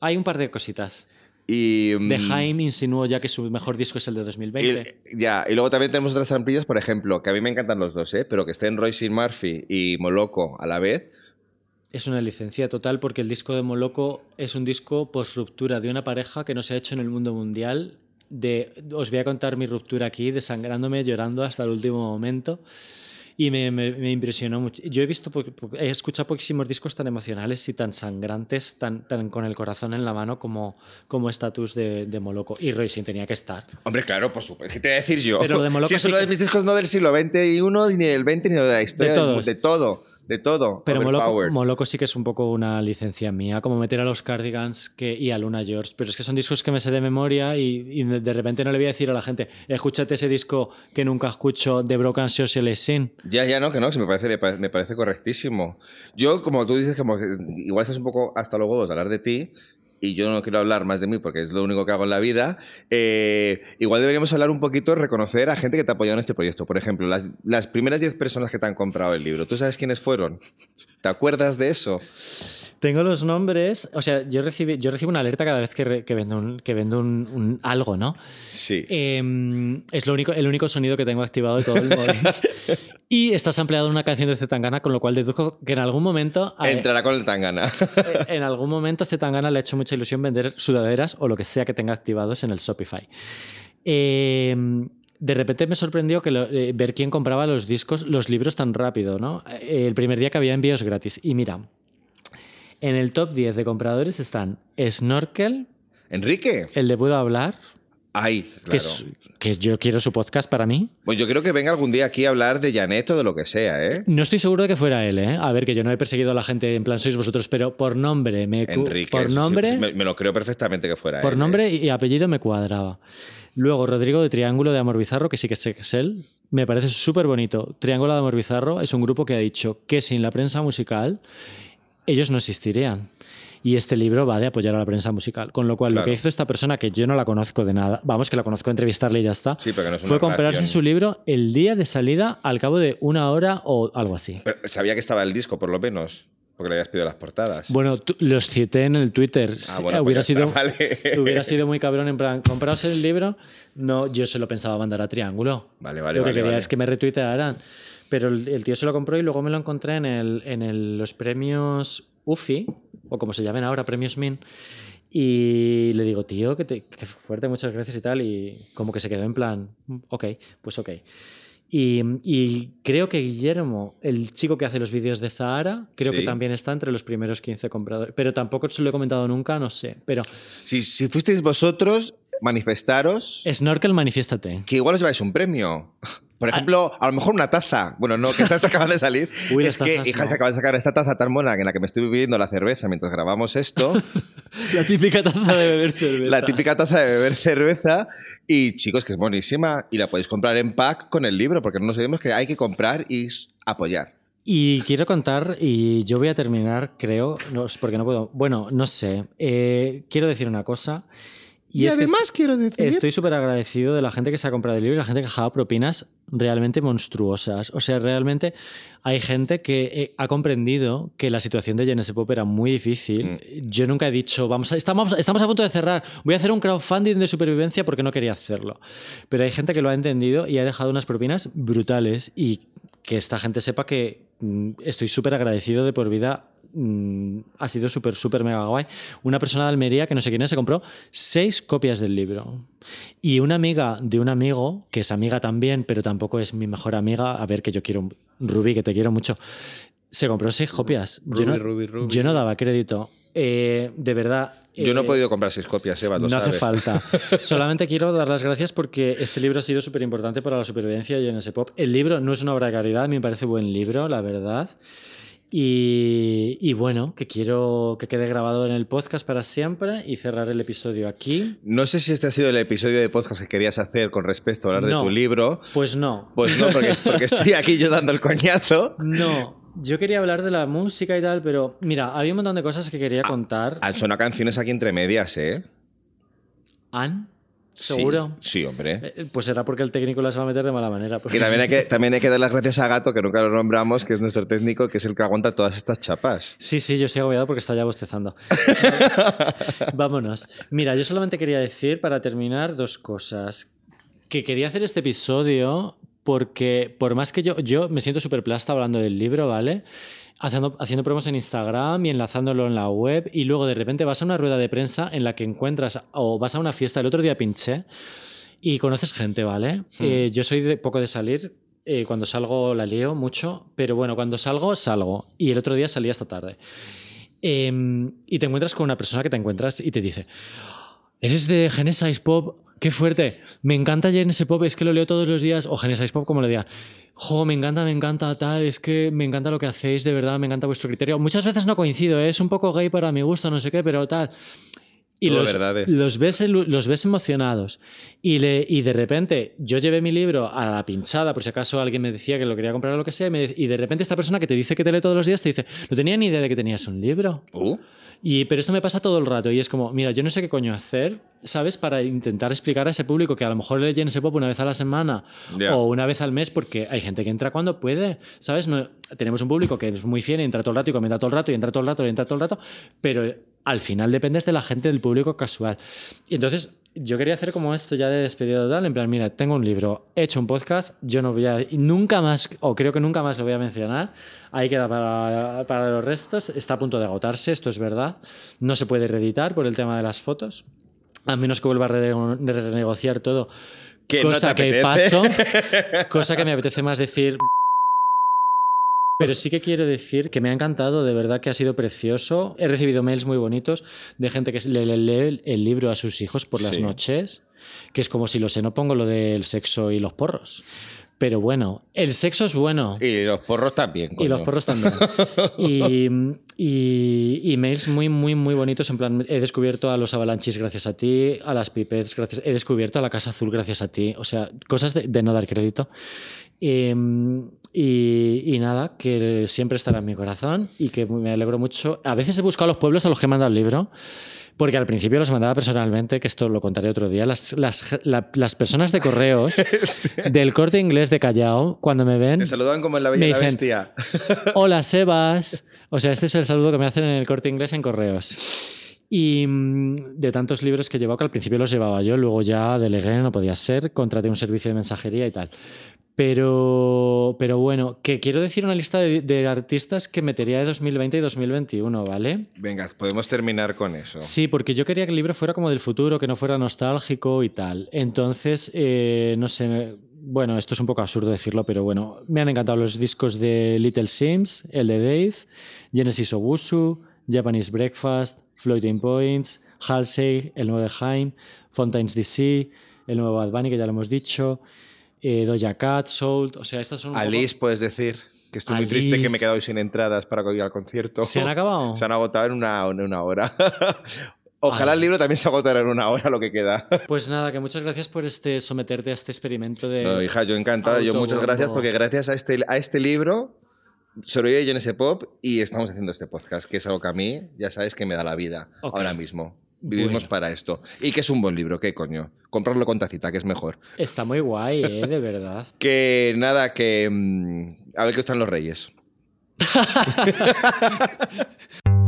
Hay un par de cositas. y, De mm, Jaime insinuó ya que su mejor disco es el de 2020. Y, ya, y luego también tenemos otras trampillas, por ejemplo, que a mí me encantan los dos, ¿eh? pero que estén Royce Murphy y Moloko a la vez. Es una licencia total porque el disco de Moloco es un disco post ruptura de una pareja que no se ha hecho en el mundo mundial. De, os voy a contar mi ruptura aquí, desangrándome, llorando hasta el último momento. Y me, me- me impresionó mucho. Yo he visto, he escuchado poquísimos discos tan emocionales y tan sangrantes, tan, tan con el corazón en la mano como como Status de, de Moloco. Y Roisin tenía que estar. Hombre, claro, por supuesto. ¿Qué te voy a decir yo? Pero de Moloko si es sí uno de mis discos no del siglo XXI, ni del XX, ni de la historia. De todo. De todo. Pero Moloco, sí que es un poco una licencia mía, como meter a los Cardigans que, y a Luna George. Pero es que son discos que me sé de memoria y, y de repente no le voy a decir a la gente, escúchate ese disco que nunca escucho de Broken Social Scene. Ya, ya, no, que no, que me parece, me parece, me parece correctísimo. Yo, como tú dices, como que igual estás un poco hasta huevos de hablar de ti, y yo no quiero hablar más de mí porque es lo único que hago en la vida, eh, igual deberíamos hablar un poquito, reconocer a gente que te ha apoyado en este proyecto. Por ejemplo, las, las primeras 10 personas que te han comprado el libro, ¿tú sabes quiénes fueron? ¿Te acuerdas de eso? Tengo los nombres, o sea, yo, recibí, yo recibo una alerta cada vez que, re- que vendo, un, que vendo un, un algo, ¿no? Sí. Eh, es lo único, el único sonido que tengo activado de todo el móvil. y estás ampliado una canción de Zetangana, con lo cual deduzco que en algún momento... eh, Entrará con el tangana. en algún momento Zetangana le ha hecho mucha ilusión vender sudaderas o lo que sea que tenga activados en el Shopify. Eh, de repente me sorprendió que lo- eh, ver quién compraba los discos, los libros tan rápido, ¿no? Eh, el primer día que había envíos gratis. Y mira, en el top 10 de compradores están Snorkel, Enrique. el de Puedo Hablar, Ay, que, claro. es- que yo quiero su podcast para mí. Pues yo creo que venga algún día aquí a hablar de Janet o de lo que sea, ¿eh? No estoy seguro de que fuera él, ¿eh? A ver, que yo no he perseguido a la gente en plan sois vosotros, pero por nombre, me, Enrique. por sí, sí, nombre, me, me lo creo perfectamente que fuera Por él, ¿eh? nombre y apellido me cuadraba. Luego, Rodrigo de Triángulo de Amor Bizarro, que sí que sé que es él. Me parece súper bonito. Triángulo de Amor Bizarro es un grupo que ha dicho que sin la prensa musical ellos no existirían. Y este libro va de apoyar a la prensa musical. Con lo cual, lo que hizo esta persona, que yo no la conozco de nada, vamos, que la conozco entrevistarle y ya está, Sí, pero no es fue comprarse relación. su libro el día de salida al cabo de una hora o algo así. Pero sabía que estaba el disco, por lo menos, porque le habías pedido las portadas. Bueno, los cité en el Twitter. Ah, bueno, pues hubiera, sido, está, vale. hubiera sido muy cabrón en plan, compraos el libro. No, yo se lo pensaba mandar a Triángulo. Vale, vale, Lo que vale, quería vale. es que me retuitearan. Pero el, el tío se lo compró y luego me lo encontré en, el, en el- los premios UFI, o como se llamen ahora, premios MIN. Y le digo, tío, que, te- que fuerte, muchas gracias y tal. Y como que se quedó en plan, "Mm, ok, pues ok. Y, y creo que Guillermo, el chico que hace los vídeos de Zahara, creo que Sí. también está entre los primeros 15 compradores. Pero tampoco se lo he comentado nunca, no sé. Pero Si, si fuisteis vosotros, manifestaros Snorkel, manifiéstate. que igual os lleváis un premio. Por ejemplo, a lo mejor una taza. Bueno, no, que esas acaban de salir. Uy, es que, hija, no. acaban de sacar esta taza tan mona en la que me estoy bebiendo la cerveza mientras grabamos esto. La típica taza de beber cerveza. la típica taza de beber cerveza. Y chicos, que es buenísima. Y la podéis comprar en pack con el libro, porque no nos olvidemos que hay que comprar y apoyar. Y quiero contar, y yo voy a terminar, creo, no, porque no puedo. Bueno, no sé. eh, quiero decir una cosa. Y, es además es- quiero decir... Estoy súper agradecido de la gente que se ha comprado el libro y la gente que ha dejado propinas realmente monstruosas. O sea, realmente hay gente que eh, ha comprendido que la situación de Genesis Pop era muy difícil. Yo nunca he dicho, vamos a, estamos, estamos a punto de cerrar, voy a hacer un crowdfunding de supervivencia porque no quería hacerlo. Pero hay gente que lo ha entendido y ha dejado unas propinas brutales y que esta gente sepa que mm, estoy súper agradecido de por vida mm, ha sido súper, súper mega guay. Una persona de Almería, que no sé quién es, se compró seis copias del libro. Y una amiga de un amigo, que es amiga también, pero tampoco es mi mejor amiga, a ver que yo quiero, Rubí, que te quiero mucho, se compró seis copias. yo, no, Rubí, Rubí, yo no daba crédito. Eh, de verdad. Yo no he eh, podido comprar seis copias, Eva, lo no hace falta. Solamente quiero dar las gracias porque este libro ha sido súper importante para la supervivencia en ese pop. El libro no es una obra de caridad, me parece buen libro, la verdad. Y, y bueno, que quiero que quede grabado en el podcast para siempre y cerrar el episodio aquí. No sé si este ha sido el episodio de podcast que querías hacer con respecto a hablar No. de tu libro. Pues no. Pues no, porque, porque estoy aquí yo dando el coñazo. No. Yo quería hablar de la música y tal, pero mira, había un montón de cosas que quería contar. Han sonado canciones aquí entre medias, ¿eh? ¿An? Sí, ¿Seguro? Sí, hombre. Eh, Pues será porque el técnico las va a meter de mala manera. porque- Y también hay, que, también hay que dar las gracias a Gato, que nunca lo nombramos, que es nuestro técnico, que es el que aguanta todas estas chapas. Sí, sí, yo estoy agobiado porque está ya bostezando. Vámonos. Mira, yo solamente quería decir, para terminar, dos cosas. Que quería hacer este episodio porque, por más que yo, yo me siento súper plasta hablando del libro, ¿vale? Haciendo, haciendo promos en Instagram y enlazándolo en la web, y luego de repente vas a una rueda de prensa en la que encuentras, o vas a una fiesta, el otro día pinché, y conoces gente, ¿vale? Eh, yo soy de, poco de salir. eh, cuando salgo la lío mucho, pero bueno, cuando salgo, salgo. Y el otro día salí hasta tarde. Em, y te encuentras con una persona que te encuentras y te dice: ¿Eres de Genesis Pop? ¡Qué fuerte! Me encanta Genesis Pop, es que lo leo todos los días. O Genesis Pop, como le digan. Jo, me encanta, me encanta, tal. Es que me encanta lo que hacéis, de verdad, me encanta vuestro criterio. Muchas veces no coincido, ¿eh? es un poco gay para mi gusto, no sé qué, pero tal. Y Todo los, verdades. los, ves, los ves emocionados. Y, le, y de repente yo llevé mi libro a la pinchada, por si acaso alguien me decía que lo quería comprar o lo que sea, y, me- y de repente esta persona que te dice que te lee todos los días te dice, no tenía ni idea de que tenías un libro. Uh, Y, pero esto me pasa todo el rato y es como, mira, yo no sé qué coño hacer, ¿sabes? Para intentar explicar a ese público que a lo mejor lee ese pop una vez a la semana o una vez al mes porque hay gente que entra cuando puede, ¿sabes? No, tenemos un público que es muy fiel y entra todo el rato y comenta todo el rato y entra todo el rato y entra todo el rato, pero al final dependes de la gente, del público casual. Y entonces yo quería hacer como esto ya de despedida total, en plan, mira, tengo un libro, he hecho un podcast, yo no voy a, nunca más, o creo que nunca más lo voy a mencionar, ahí queda para, para los restos, está a punto de agotarse, esto es verdad, no se puede reeditar por el tema de las fotos, a menos que vuelva a rene- renegociar todo. Que cosa que paso, cosa que me apetece más decir. Pero sí que quiero decir que me ha encantado, de verdad que ha sido precioso. He recibido mails muy bonitos de gente que le, le- lee el libro a sus hijos por las Sí. noches, que es como si lo sé, no pongo lo del sexo y los porros. Pero bueno, el sexo es bueno. y los porros también. Y los porros también. y, y, y mails muy, muy, muy bonitos. En plan, he descubierto a los avalanchis gracias a ti, a las pipets gracias. He descubierto a la Casa Azul gracias a ti. O sea, cosas de, de no dar crédito. Eh, y, y nada, que siempre estará en mi corazón y que me alegro mucho. A veces he buscado los pueblos a los que he mandado el libro. Porque al principio los mandaba personalmente, que esto lo contaré otro día. Las, las, la- las personas de correos del corte inglés de Callao, cuando me ven, Te saludan como en la Bella Me y dicen- Bestia. Hola, Sebas. O sea, este es el saludo que me hacen en el corte inglés en correos. Y mm, de tantos libros que he llevado, que al principio los llevaba yo, luego ya delegué, no podía ser, contraté un servicio de mensajería y tal. Pero, pero bueno, que quiero decir una lista de, de artistas que metería de 2020 y 2021, ¿vale? Venga, podemos terminar con eso. Sí, porque yo quería que el libro fuera como del futuro, que no fuera nostálgico y tal. Entonces, eh, no sé, bueno, esto es un poco absurdo decirlo, pero bueno, me han encantado los discos de Little Sims, el de Dave, Genesis Ogusu, Japanese Breakfast, Floating Points, Halsey, el nuevo de Haim, Fontaine's DC, el nuevo Bad Bunny, que ya lo hemos dicho, eh, Doja Cat, Soul, o sea, estas son un poco- Alice, puedes decir que estoy muy triste Alice. que me he quedado sin entradas para ir al concierto. ¿Se han acabado? Se han agotado en una, en una hora. Ojalá el libro también se agotara en una hora lo que queda. Pues nada, que muchas gracias por este someterte a este experimento de... No, hija, yo encantada. Yo muchas gracias porque gracias a este, a este libro sobrevive yo en ese pop y estamos haciendo este podcast, que es algo que a mí, ya sabes, que me da la vida Ok. ahora mismo. Vivimos para esto. Y que es un buen libro, qué coño. Comprarlo con tacita, que es mejor. Está muy guay, ¿eh? de verdad. que nada, que. Mm, a ver qué están los reyes.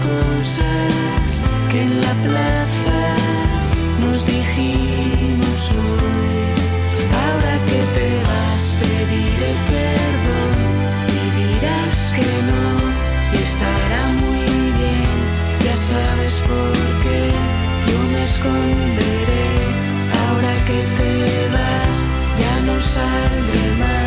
cosas que en la plaza nos dijimos hoy. Ahora que te vas, pediré perdón y dirás que no y estará muy bien. Ya sabes por qué yo me esconderé. Ahora que te vas, ya no saldré más.